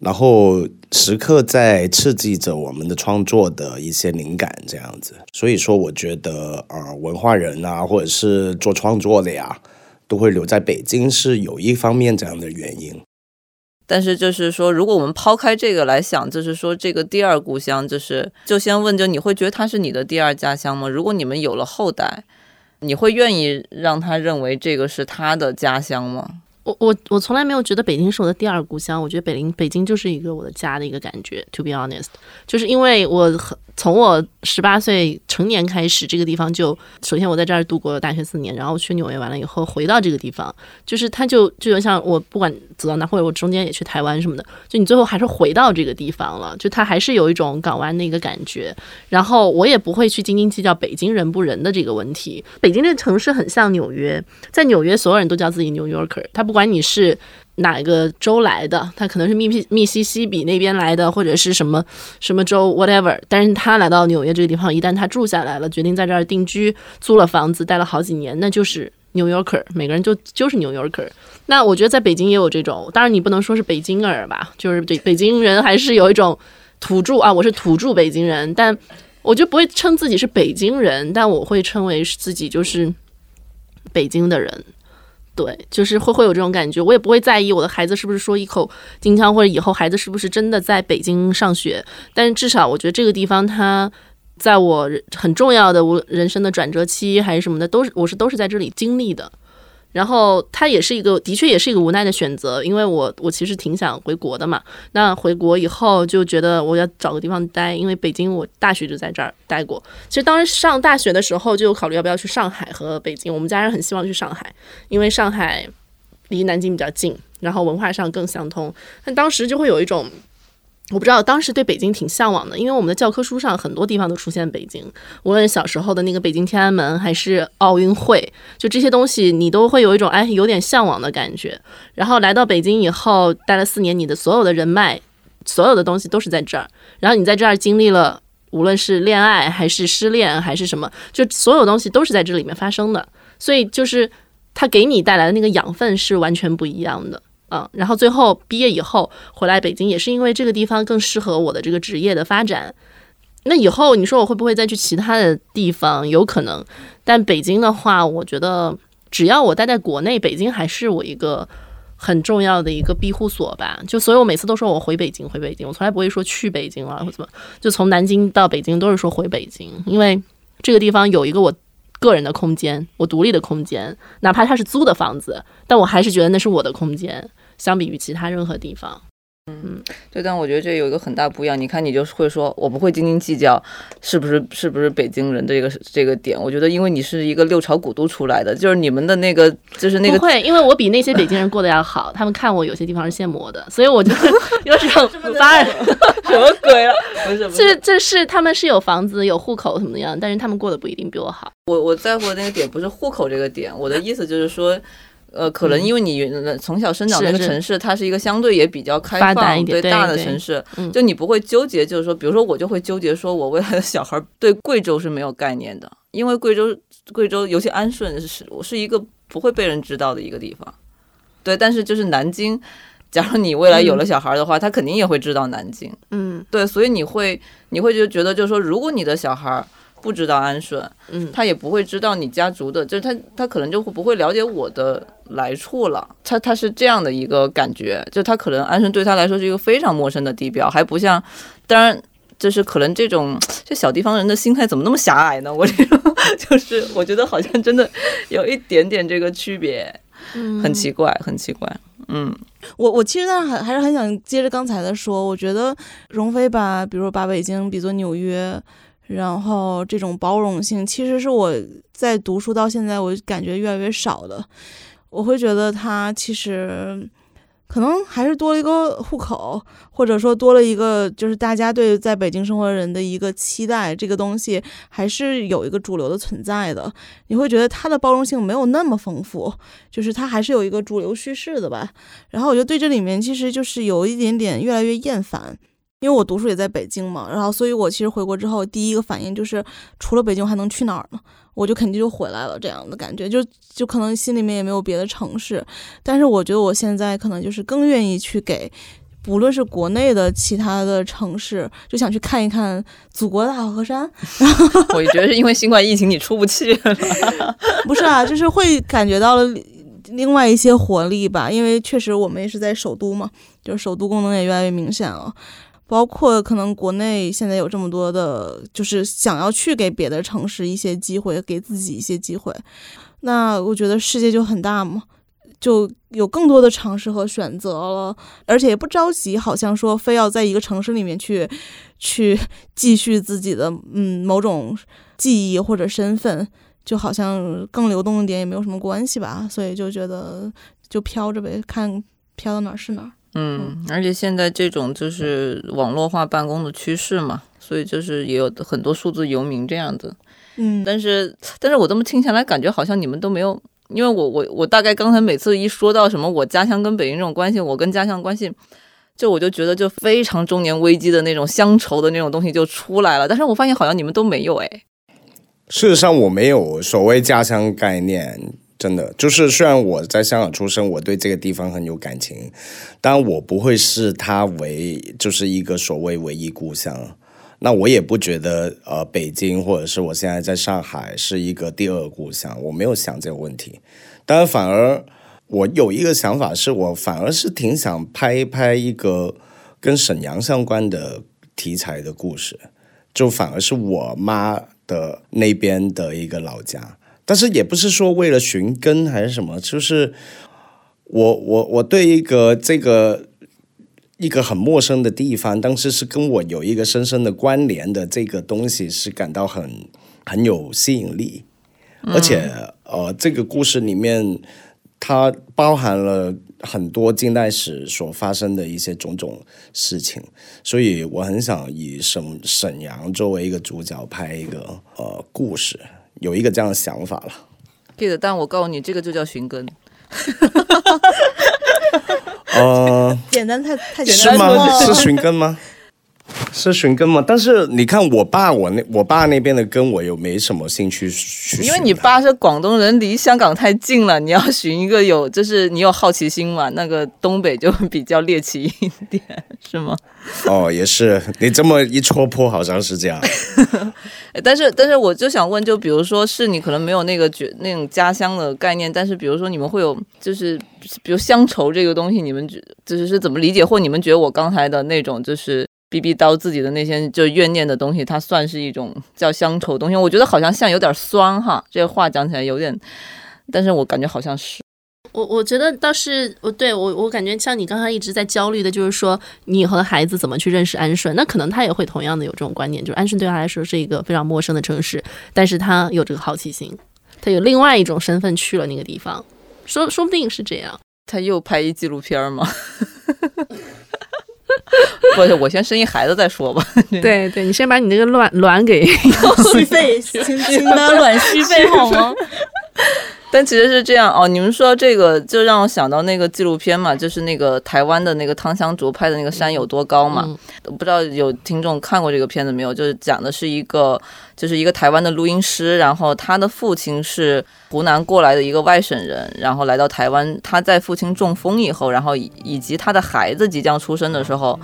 然后时刻在刺激着我们的创作的一些灵感，这样子。所以说，我觉得啊，文化人啊，或者是做创作的呀，都会留在北京，是有一方面这样的原因。但是，就是说，如果我们抛开这个来想，就是说，这个第二故乡，就是就先问，就你会觉得它是你的第二家乡吗？如果你们有了后代，你会愿意让他认为这个是他的家乡吗？我我我从来没有觉得北京是我的第二故乡，我觉得北京北京就是一个我的家的一个感觉。To be honest，就是因为我很。从我十八岁成年开始，这个地方就首先我在这儿度过了大学四年，然后去纽约完了以后回到这个地方，就是它就就像我不管走到哪，或者我中间也去台湾什么的，就你最后还是回到这个地方了，就它还是有一种港湾的一个感觉。然后我也不会去斤斤计较北京人不人的这个问题。北京这个城市很像纽约，在纽约所有人都叫自己 New Yorker，他不不管你是。哪个州来的？他可能是密密西西比那边来的，或者是什么什么州，whatever。但是他来到纽约这个地方，一旦他住下来了，决定在这儿定居，租了房子，待了好几年，那就是 New Yorker。每个人就就是 New Yorker。那我觉得在北京也有这种，当然你不能说是北京儿吧，就是对北京人还是有一种土著啊，我是土著北京人，但我就不会称自己是北京人，但我会称为自己就是北京的人。对，就是会会有这种感觉，我也不会在意我的孩子是不是说一口京腔，或者以后孩子是不是真的在北京上学。但是至少我觉得这个地方，它在我很重要的我人生的转折期还是什么的，都是我是都是在这里经历的。然后它也是一个，的确也是一个无奈的选择，因为我我其实挺想回国的嘛。那回国以后就觉得我要找个地方待，因为北京我大学就在这儿待过。其实当时上大学的时候就有考虑要不要去上海和北京。我们家人很希望去上海，因为上海离南京比较近，然后文化上更相通。但当时就会有一种。我不知道，当时对北京挺向往的，因为我们的教科书上很多地方都出现北京，无论小时候的那个北京天安门，还是奥运会，就这些东西，你都会有一种哎有点向往的感觉。然后来到北京以后，待了四年，你的所有的人脉，所有的东西都是在这儿。然后你在这儿经历了，无论是恋爱还是失恋还是什么，就所有东西都是在这里面发生的。所以就是它给你带来的那个养分是完全不一样的。嗯，然后最后毕业以后回来北京，也是因为这个地方更适合我的这个职业的发展。那以后你说我会不会再去其他的地方？有可能，但北京的话，我觉得只要我待在国内，北京还是我一个很重要的一个庇护所吧。就所以我每次都说我回北京，回北京，我从来不会说去北京了或怎么。就从南京到北京都是说回北京，因为这个地方有一个我个人的空间，我独立的空间，哪怕它是租的房子，但我还是觉得那是我的空间，相比于其他任何地方。嗯对，但我觉得这有一个很大不一样。你看，你就是会说，我不会斤斤计较是不是是不是北京人这个这个点。我觉得，因为你是一个六朝古都出来的，就是你们的那个，就是那个不会，因为我比那些北京人过得要好，他们看我有些地方是羡慕我的，所以我就 有种发 什么鬼了？不是，不这这是他们是有房子、有户口什么样，但是他们过得不一定比我好。我我在乎的那个点不是户口这个点，我的意思就是说。呃，可能因为你从小生长那个城市，它是一个相对也比较开放、对大的城市，就你不会纠结，就是说，比如说我就会纠结，说我未来的小孩对贵州是没有概念的，因为贵州贵州尤其安顺是我是一个不会被人知道的一个地方，对，但是就是南京，假如你未来有了小孩的话，他肯定也会知道南京，嗯，对，所以你会你会就觉得就是说，如果你的小孩。不知道安顺，嗯，他也不会知道你家族的，就是他，他可能就会不会了解我的来处了。他他是这样的一个感觉，就他可能安顺对他来说是一个非常陌生的地标，还不像，当然就是可能这种这小地方人的心态怎么那么狭隘呢？我这种就是我觉得好像真的有一点点这个区别，嗯很奇怪，很奇怪。嗯，我我其实呢还还是很想接着刚才的说，我觉得荣飞把比如说把北京比作纽约。然后这种包容性，其实是我在读书到现在，我感觉越来越少的。我会觉得他其实可能还是多了一个户口，或者说多了一个就是大家对在北京生活人的一个期待，这个东西还是有一个主流的存在的。你会觉得他的包容性没有那么丰富，就是他还是有一个主流叙事的吧。然后我就对这里面其实就是有一点点越来越厌烦。因为我读书也在北京嘛，然后所以我其实回国之后第一个反应就是，除了北京我还能去哪儿呢？我就肯定就回来了，这样的感觉，就就可能心里面也没有别的城市。但是我觉得我现在可能就是更愿意去给，不论是国内的其他的城市，就想去看一看祖国的大好河山。我觉得是因为新冠疫情你出不去了，不是啊，就是会感觉到了另外一些活力吧。因为确实我们也是在首都嘛，就是首都功能也越来越明显了。包括可能国内现在有这么多的，就是想要去给别的城市一些机会，给自己一些机会。那我觉得世界就很大嘛，就有更多的尝试和选择了，而且也不着急，好像说非要在一个城市里面去去继续自己的嗯某种记忆或者身份，就好像更流动一点也没有什么关系吧。所以就觉得就飘着呗，看飘到哪儿是哪儿。嗯，而且现在这种就是网络化办公的趋势嘛，所以就是也有很多数字游民这样子。嗯，但是，但是我这么听下来，感觉好像你们都没有，因为我我我大概刚才每次一说到什么我家乡跟北京这种关系，我跟家乡关系，就我就觉得就非常中年危机的那种乡愁的那种东西就出来了。但是我发现好像你们都没有哎。事实上，我没有所谓家乡概念。真的就是，虽然我在香港出生，我对这个地方很有感情，但我不会视它为就是一个所谓唯一故乡。那我也不觉得呃，北京或者是我现在在上海是一个第二故乡。我没有想这个问题，但反而我有一个想法，是我反而是挺想拍一拍一个跟沈阳相关的题材的故事，就反而是我妈的那边的一个老家。但是也不是说为了寻根还是什么，就是我我我对一个这个一个很陌生的地方，当时是跟我有一个深深的关联的这个东西，是感到很很有吸引力，而且呃，这个故事里面它包含了很多近代史所发生的一些种种事情，所以我很想以沈沈阳作为一个主角拍一个呃故事。有一个这样的想法了，对的，但我告诉你，这个就叫寻根。呃，简单太太是吗？是寻根吗？是寻根吗？但是你看我爸，我那我爸那边的根，我又没什么兴趣。因为你爸是广东人，离香港太近了，你要寻一个有，就是你有好奇心嘛。那个东北就比较猎奇一点，是吗？哦，也是，你这么一戳破，好像是这样。但是，但是我就想问，就比如说是你可能没有那个觉那种家乡的概念，但是比如说你们会有，就是比如乡愁这个东西，你们觉就是是怎么理解，或你们觉得我刚才的那种就是逼逼叨自己的那些就怨念的东西，它算是一种叫乡愁的东西？我觉得好像像有点酸哈，这个话讲起来有点，但是我感觉好像是。我我觉得倒是，我对我我感觉像你刚才一直在焦虑的，就是说你和孩子怎么去认识安顺，那可能他也会同样的有这种观念，就是安顺对他来说是一个非常陌生的城市，但是他有这个好奇心，他有另外一种身份去了那个地方，说说不定是这样。他又拍一纪录片吗？不是，我先生一孩子再说吧。对对，你先把你那个卵卵给 续费，请请拿卵续费好吗？但其实是这样哦，你们说这个就让我想到那个纪录片嘛，就是那个台湾的那个汤香竹拍的那个山有多高嘛，不知道有听众看过这个片子没有？就是讲的是一个，就是一个台湾的录音师，然后他的父亲是湖南过来的一个外省人，然后来到台湾，他在父亲中风以后，然后以及他的孩子即将出生的时候。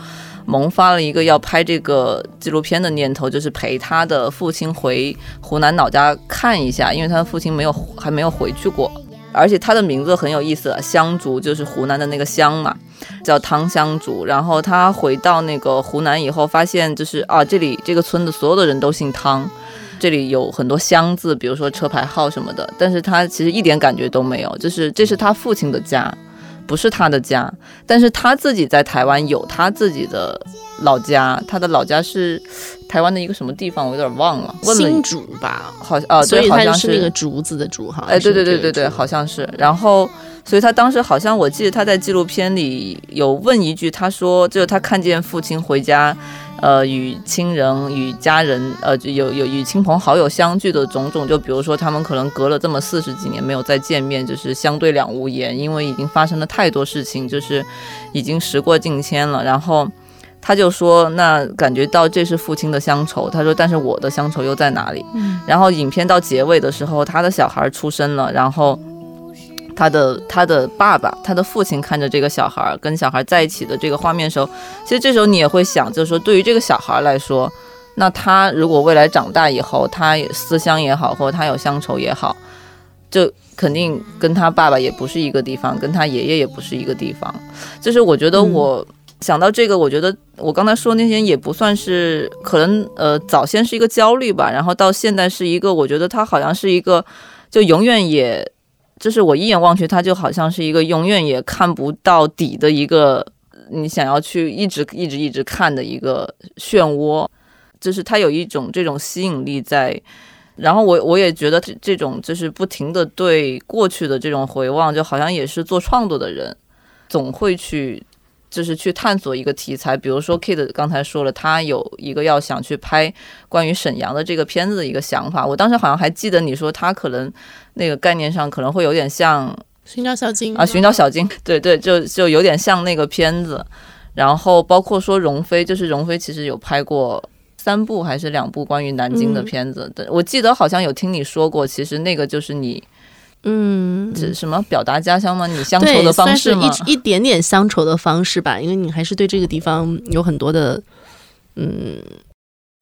萌发了一个要拍这个纪录片的念头，就是陪他的父亲回湖南老家看一下，因为他的父亲没有还没有回去过，而且他的名字很有意思，香竹就是湖南的那个香嘛，叫汤香竹。然后他回到那个湖南以后，发现就是啊，这里这个村子所有的人都姓汤，这里有很多香字，比如说车牌号什么的，但是他其实一点感觉都没有，就是这是他父亲的家。不是他的家，但是他自己在台湾有他自己的老家，他的老家是台湾的一个什么地方，我有点忘了。新竹吧，好呃，所以好像是那个竹子的竹哈。哎，对对对对对，好像是。然后，所以他当时好像我记得他在纪录片里有问一句，他说就是他看见父亲回家。呃，与亲人、与家人，呃，有有与亲朋好友相聚的种种，就比如说他们可能隔了这么四十几年没有再见面，就是相对两无言，因为已经发生了太多事情，就是已经时过境迁了。然后他就说，那感觉到这是父亲的乡愁。他说，但是我的乡愁又在哪里？然后影片到结尾的时候，他的小孩出生了，然后。他的他的爸爸，他的父亲看着这个小孩跟小孩在一起的这个画面时候，其实这时候你也会想，就是说对于这个小孩来说，那他如果未来长大以后，他思乡也好，或者他有乡愁也好，就肯定跟他爸爸也不是一个地方，跟他爷爷也不是一个地方。就是我觉得我想到这个，我觉得我刚才说那些也不算是可能呃早先是一个焦虑吧，然后到现在是一个，我觉得他好像是一个就永远也。就是我一眼望去，它就好像是一个永远也看不到底的一个，你想要去一直一直一直看的一个漩涡，就是它有一种这种吸引力在。然后我我也觉得这种就是不停的对过去的这种回望，就好像也是做创作的人总会去。就是去探索一个题材，比如说 Kid 刚才说了，他有一个要想去拍关于沈阳的这个片子的一个想法。我当时好像还记得你说他可能那个概念上可能会有点像寻找小金啊，寻找小金，对对，就就有点像那个片子。然后包括说荣飞，就是荣飞其实有拍过三部还是两部关于南京的片子，我记得好像有听你说过，其实那个就是你。嗯，这什么表达家乡吗？你乡愁的方式吗？一一点点乡愁的方式吧，因为你还是对这个地方有很多的，嗯，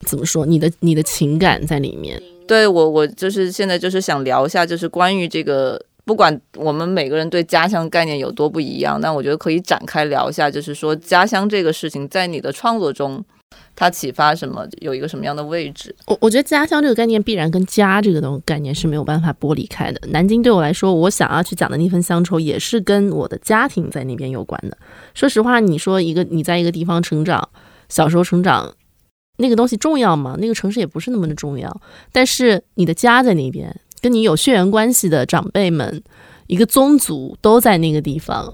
怎么说？你的你的情感在里面。对我，我就是现在就是想聊一下，就是关于这个，不管我们每个人对家乡概念有多不一样，但我觉得可以展开聊一下，就是说家乡这个事情在你的创作中。它启发什么？有一个什么样的位置？我我觉得家乡这个概念必然跟家这个东概念是没有办法剥离开的。南京对我来说，我想要去讲的那份乡愁，也是跟我的家庭在那边有关的。说实话，你说一个你在一个地方成长，小时候成长，那个东西重要吗？那个城市也不是那么的重要。但是你的家在那边，跟你有血缘关系的长辈们，一个宗族都在那个地方，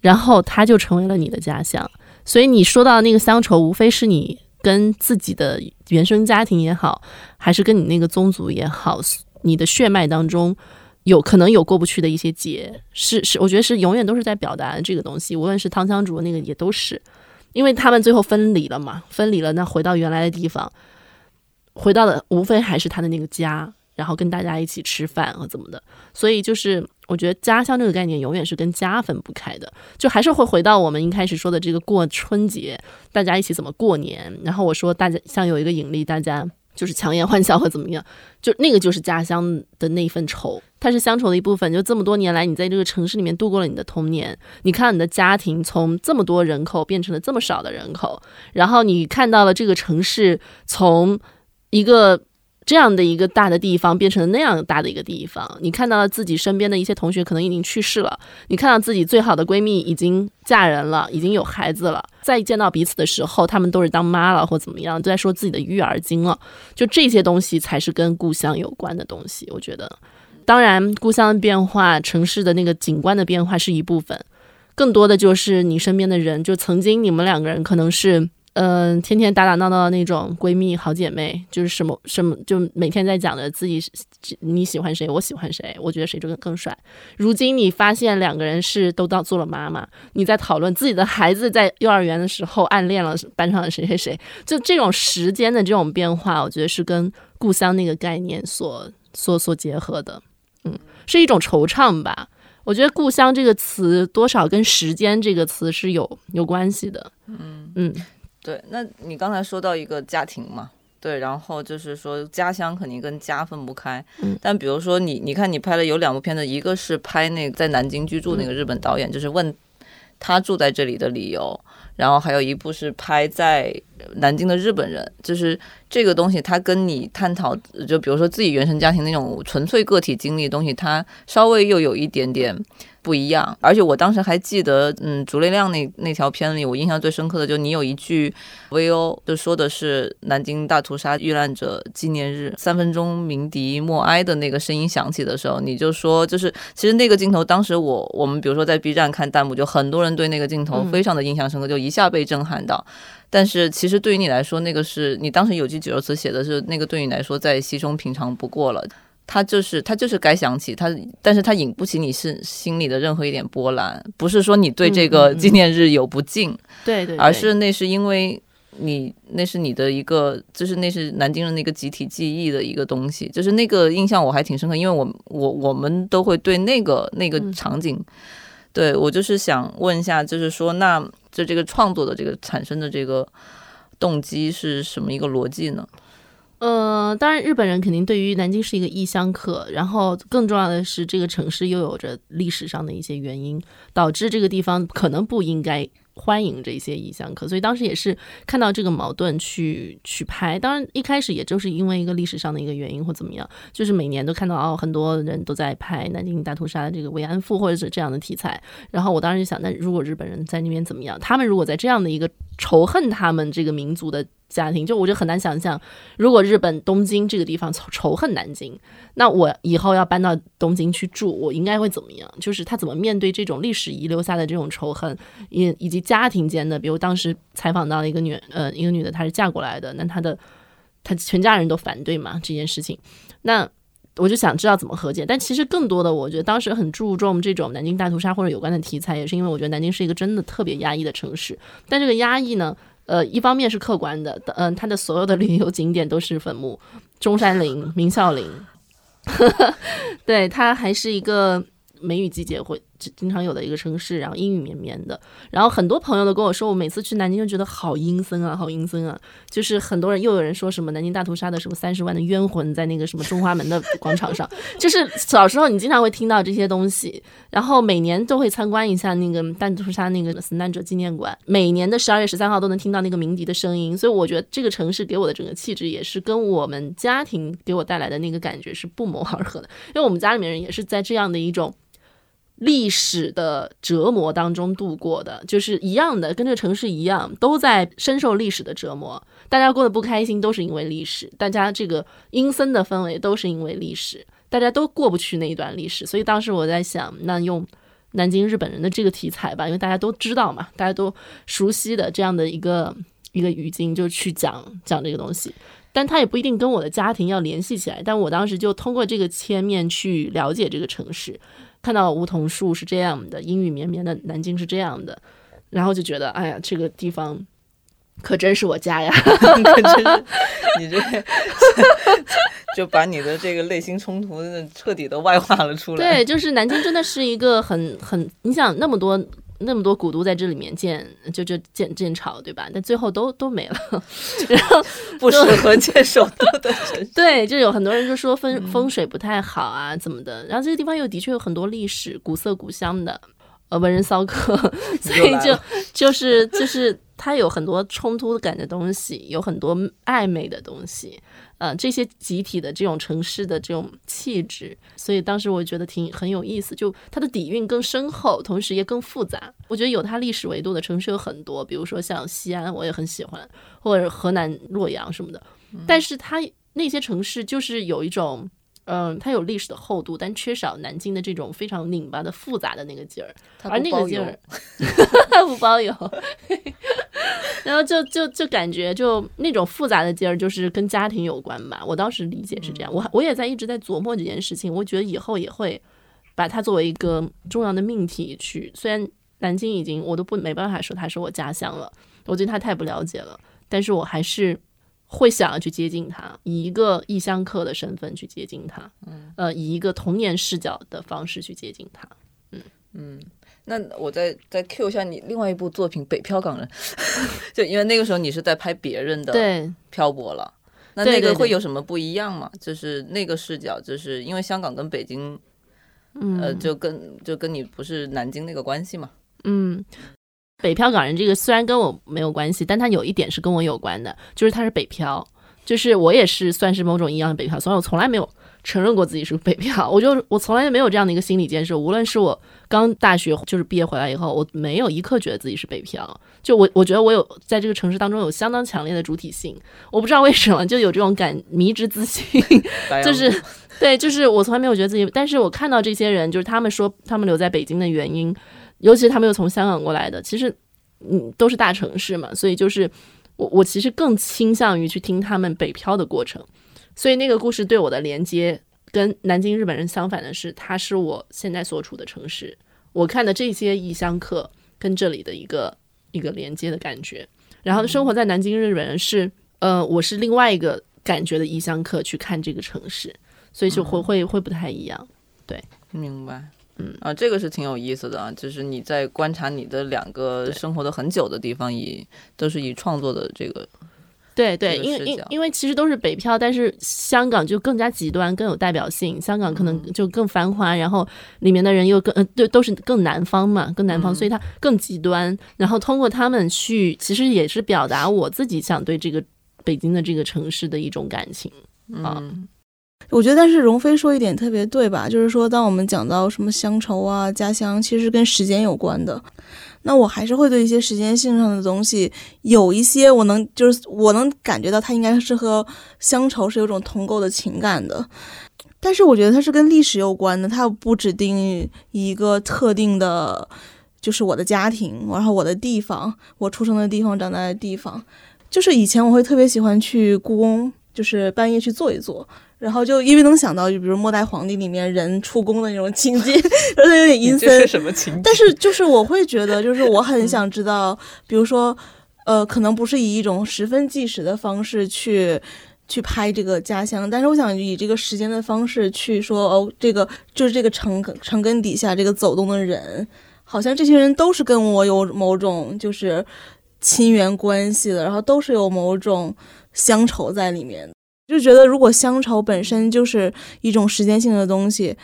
然后它就成为了你的家乡。所以你说到那个乡愁，无非是你。跟自己的原生家庭也好，还是跟你那个宗族也好，你的血脉当中有可能有过不去的一些结，是是，我觉得是永远都是在表达这个东西。无论是汤香竹那个也都是，因为他们最后分离了嘛，分离了，那回到原来的地方，回到的无非还是他的那个家，然后跟大家一起吃饭和怎么的，所以就是我觉得家乡这个概念永远是跟家分不开的，就还是会回到我们一开始说的这个过春节，大家一起怎么过年，然后我说大家像有一个引力，大家。就是强颜欢笑或怎么样，就那个就是家乡的那一份愁，它是乡愁的一部分。就这么多年来，你在这个城市里面度过了你的童年，你看到你的家庭从这么多人口变成了这么少的人口，然后你看到了这个城市从一个。这样的一个大的地方变成了那样大的一个地方，你看到了自己身边的一些同学可能已经去世了，你看到自己最好的闺蜜已经嫁人了，已经有孩子了，再见到彼此的时候，他们都是当妈了或怎么样，都在说自己的育儿经了，就这些东西才是跟故乡有关的东西。我觉得，当然故乡的变化、城市的那个景观的变化是一部分，更多的就是你身边的人，就曾经你们两个人可能是。嗯，天天打打闹闹的那种闺蜜好姐妹，就是什么什么，就每天在讲的自己你喜欢谁，我喜欢谁，我觉得谁就更更帅。如今你发现两个人是都当做了妈妈，你在讨论自己的孩子在幼儿园的时候暗恋了班上的谁谁谁，就这种时间的这种变化，我觉得是跟故乡那个概念所所所结合的，嗯，是一种惆怅吧。我觉得故乡这个词多少跟时间这个词是有有关系的，嗯嗯。对，那你刚才说到一个家庭嘛，对，然后就是说家乡肯定跟家分不开。嗯，但比如说你，你看你拍了有两部片子，一个是拍那个在南京居住那个日本导演，就是问他住在这里的理由，然后还有一部是拍在南京的日本人，就是这个东西，他跟你探讨，就比如说自己原生家庭那种纯粹个体经历的东西，他稍微又有一点点。不一样，而且我当时还记得，嗯，竹内亮那那条片里，我印象最深刻的就你有一句 V.O. 就说的是南京大屠杀遇难者纪念日，三分钟鸣笛默哀的那个声音响起的时候，你就说，就是其实那个镜头，当时我我们比如说在 B 站看弹幕，就很多人对那个镜头非常的印象深刻，就一下被震撼到。但是其实对于你来说，那个是你当时有句九词写的是那个对你来说再稀松平常不过了。他就是他就是该想起他，但是他引不起你是心里的任何一点波澜，不是说你对这个纪念日有不敬，对对，而是那是因为你那是你的一个，就是那是南京人的一个集体记忆的一个东西，就是那个印象我还挺深刻，因为我我我们都会对那个那个场景，对我就是想问一下，就是说那就这个创作的这个产生的这个动机是什么一个逻辑呢？呃，当然，日本人肯定对于南京是一个异乡客，然后更重要的是，这个城市又有着历史上的一些原因，导致这个地方可能不应该。欢迎这些异乡客，所以当时也是看到这个矛盾去去拍。当然一开始也就是因为一个历史上的一个原因或怎么样，就是每年都看到哦，很多人都在拍南京大屠杀的这个慰安妇或者是这样的题材。然后我当时就想，那如果日本人在那边怎么样？他们如果在这样的一个仇恨他们这个民族的家庭，就我就很难想象，如果日本东京这个地方仇仇恨南京。那我以后要搬到东京去住，我应该会怎么样？就是他怎么面对这种历史遗留下的这种仇恨，以以及家庭间的，比如当时采访到了一个女，呃，一个女的，她是嫁过来的，那她的她全家人都反对嘛这件事情，那我就想知道怎么和解。但其实更多的，我觉得当时很注重这种南京大屠杀或者有关的题材，也是因为我觉得南京是一个真的特别压抑的城市。但这个压抑呢，呃，一方面是客观的，嗯，它的所有的旅游景点都是坟墓，中山陵、明孝陵。对，它还是一个梅雨季节会。经常有的一个城市，然后阴雨绵绵的，然后很多朋友都跟我说，我每次去南京就觉得好阴森啊，好阴森啊。就是很多人又有人说什么南京大屠杀的什么三十万的冤魂在那个什么中华门的广场上，就是小时候你经常会听到这些东西，然后每年都会参观一下那个大屠杀那个死难者纪念馆，每年的十二月十三号都能听到那个鸣笛的声音，所以我觉得这个城市给我的整个气质也是跟我们家庭给我带来的那个感觉是不谋而合的，因为我们家里面人也是在这样的一种。历史的折磨当中度过的，就是一样的，跟这个城市一样，都在深受历史的折磨。大家过得不开心，都是因为历史；大家这个阴森的氛围，都是因为历史。大家都过不去那一段历史，所以当时我在想，那用南京日本人的这个题材吧，因为大家都知道嘛，大家都熟悉的这样的一个一个语境，就去讲讲这个东西。但他也不一定跟我的家庭要联系起来，但我当时就通过这个切面去了解这个城市。看到梧桐树是这样的，阴雨绵绵的南京是这样的，然后就觉得，哎呀，这个地方可真是我家呀！可真是你这 就把你的这个内心冲突彻底的外化了出来。对，就是南京真的是一个很很，你想那么多那么多古都在这里面建，就就建建朝，对吧？但最后都都没了，然后 不适合建首都的城市。对，就有很多人就说风风水不太好啊，怎么的？然后这个地方又的确有很多历史古色古香的。呃，文人骚客，所以就就是就是它有很多冲突感的东西，有很多暧昧的东西，呃，这些集体的这种城市的这种气质，所以当时我觉得挺很有意思，就它的底蕴更深厚，同时也更复杂。我觉得有它历史维度的城市有很多，比如说像西安，我也很喜欢，或者河南洛阳什么的，但是它那些城市就是有一种。嗯，它有历史的厚度，但缺少南京的这种非常拧巴的复杂的那个劲儿，而那个劲儿 不包邮。然后就就就感觉就那种复杂的劲儿，就是跟家庭有关吧。我当时理解是这样，我我也在一直在琢磨这件事情。我觉得以后也会把它作为一个重要的命题去。虽然南京已经我都不没办法说它是我家乡了，我对它太不了解了，但是我还是。会想要去接近他，以一个异乡客的身份去接近他，嗯，呃，以一个童年视角的方式去接近他，嗯嗯。那我再再 Q 一下你另外一部作品《北漂港人》，就因为那个时候你是在拍别人的对漂泊了，那那个会有什么不一样吗？就是那个视角，就是因为香港跟北京，呃，就跟就跟你不是南京那个关系嘛，嗯。北漂港人这个虽然跟我没有关系，但他有一点是跟我有关的，就是他是北漂，就是我也是算是某种意义上的北漂，所以我从来没有承认过自己是北漂，我就我从来没有这样的一个心理建设。无论是我刚大学就是毕业回来以后，我没有一刻觉得自己是北漂，就我我觉得我有在这个城市当中有相当强烈的主体性，我不知道为什么就有这种感迷之自信，就是对，就是我从来没有觉得自己，但是我看到这些人，就是他们说他们留在北京的原因。尤其是他们又从香港过来的，其实，嗯，都是大城市嘛，所以就是我我其实更倾向于去听他们北漂的过程，所以那个故事对我的连接跟南京日本人相反的是，它是我现在所处的城市，我看的这些异乡客跟这里的一个一个连接的感觉，然后生活在南京日本人是，呃，我是另外一个感觉的异乡客去看这个城市，所以就会会会不太一样，对，明白。嗯啊，这个是挺有意思的啊，就是你在观察你的两个生活的很久的地方，以都是以创作的这个，对对，因为因因为其实都是北漂，但是香港就更加极端，更有代表性。香港可能就更繁华，然后里面的人又更呃，对，都是更南方嘛，更南方，所以它更极端。然后通过他们去，其实也是表达我自己想对这个北京的这个城市的一种感情啊。我觉得，但是荣飞说一点特别对吧？就是说，当我们讲到什么乡愁啊、家乡，其实跟时间有关的。那我还是会对一些时间性上的东西有一些，我能就是我能感觉到它应该是和乡愁是有种同构的情感的。但是我觉得它是跟历史有关的，它不指定一个特定的，就是我的家庭，然后我的地方，我出生的地方、长大的地方。就是以前我会特别喜欢去故宫，就是半夜去坐一坐。然后就因为能想到，就比如《末代皇帝》里面人出宫的那种情节，而且有点阴森。什么情节？但是就是我会觉得，就是我很想知道，比如说，呃，可能不是以一种十分纪实的方式去去拍这个家乡，但是我想以这个时间的方式去说，哦，这个就是这个城城根底下这个走动的人，好像这些人都是跟我有某种就是亲缘关系的，然后都是有某种乡愁在里面。就觉得，如果乡愁本身就是一种时间性的东西，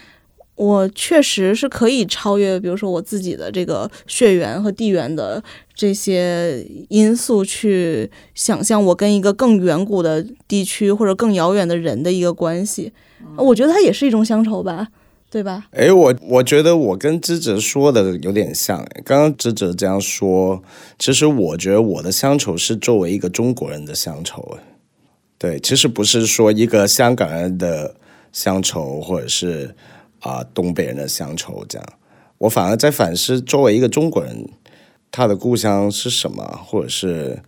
我确实是可以超越，比如说我自己的这个血缘和地缘的这些因素，去想象我跟一个更远古的地区或者更遥远的人的一个关系。我觉得它也是一种乡愁吧，对吧？哎，我我觉得我跟智哲说的有点像。刚刚智哲这样说，其实我觉得我的乡愁是作为一个中国人的乡愁。对，其实不是说一个香港人的乡愁，或者是啊东北人的乡愁这样。我反而在反思，作为一个中国人，他的故乡是什么，或者是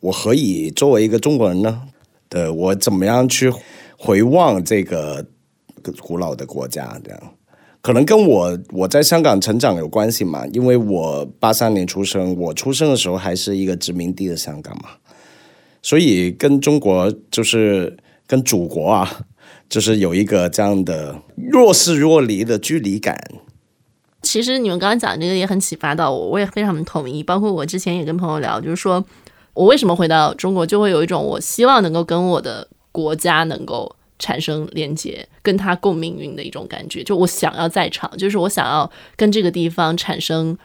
我何以作为一个中国人呢？对我怎么样去回望这个古老的国家？这样，可能跟我我在香港成长有关系嘛，因为我八三年出生，我出生的时候还是一个殖民地的香港嘛，所以跟中国就是跟祖国啊，就是有一个这样的若是若离的距离感。其实你们刚刚讲这个也很启发到我，我也非常同意。包括我之前也跟朋友聊，就是说我为什么回到中国，就会有一种我希望能够跟我的国家能够产生连接，跟他共命运的一种感觉。就我想要在场，就是我想要跟这个地方产生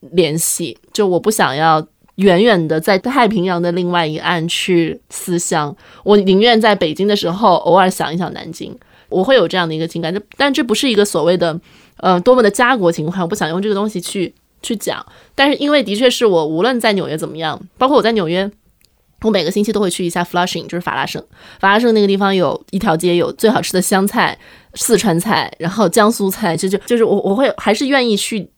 联系，就我不想要远远的在太平洋的另外一岸去思乡，我宁愿在北京的时候偶尔想一想南京，我会有这样的一个情感。这但这不是一个所谓的。呃，多么的家国情怀，我不想用这个东西去去讲。但是因为的确是我无论在纽约怎么样，包括我在纽约，我每个星期都会去一下 Flushing，就是法拉盛。法拉盛那个地方有一条街有最好吃的湘菜、四川菜，然后江苏菜，就就就是我我会还是愿意去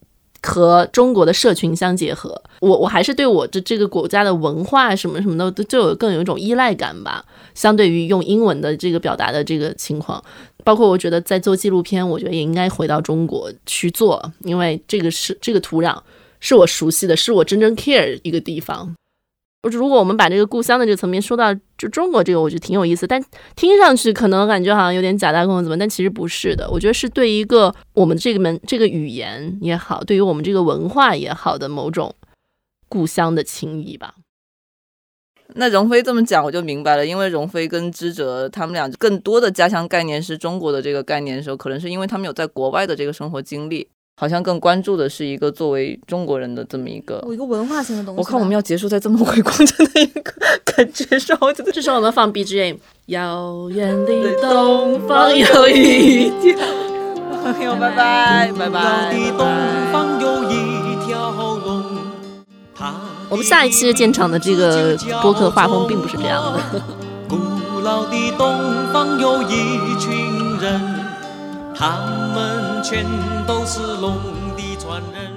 和中国的社群相结合。我我还是对我的这个国家的文化什么什么的都就有更有一种依赖感吧。相对于用英文的这个表达的这个情况。包括我觉得在做纪录片，我觉得也应该回到中国去做，因为这个是这个土壤是我熟悉的，是我真正 care 一个地方。如果我们把这个故乡的这个层面说到就中国这个，我觉得挺有意思，但听上去可能感觉好像有点假大空怎么？但其实不是的，我觉得是对一个我们这个门这个语言也好，对于我们这个文化也好的某种故乡的情谊吧。那荣飞这么讲，我就明白了。因为荣飞跟知哲他们俩更多的家乡概念是中国的这个概念的时候，可能是因为他们有在国外的这个生活经历，好像更关注的是一个作为中国人的这么一个一个文化性的东西。我看我们要结束在这么伟光正的一个感觉上，我觉得这时候我们放 BGM。遥远的东方 有一条，朋友，拜拜，拜拜。我们下一期建厂的这个播客画风并不是这样的。古老的东方有一群人，他们全都是龙的传人。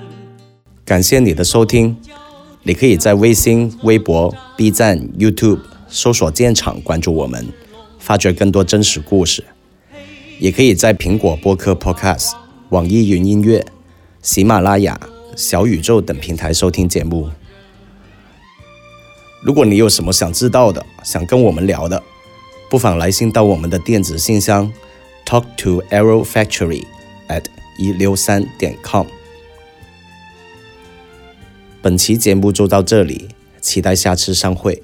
感谢你的收听，你可以在微信、微博、B 站、YouTube 搜索“建厂”，关注我们，发掘更多真实故事。也可以在苹果播客 Podcast、网易云音乐、喜马拉雅、小宇宙等平台收听节目。如果你有什么想知道的，想跟我们聊的，不妨来信到我们的电子信箱，talk to arrow factory at 一六三点 com。本期节目就到这里，期待下次上会。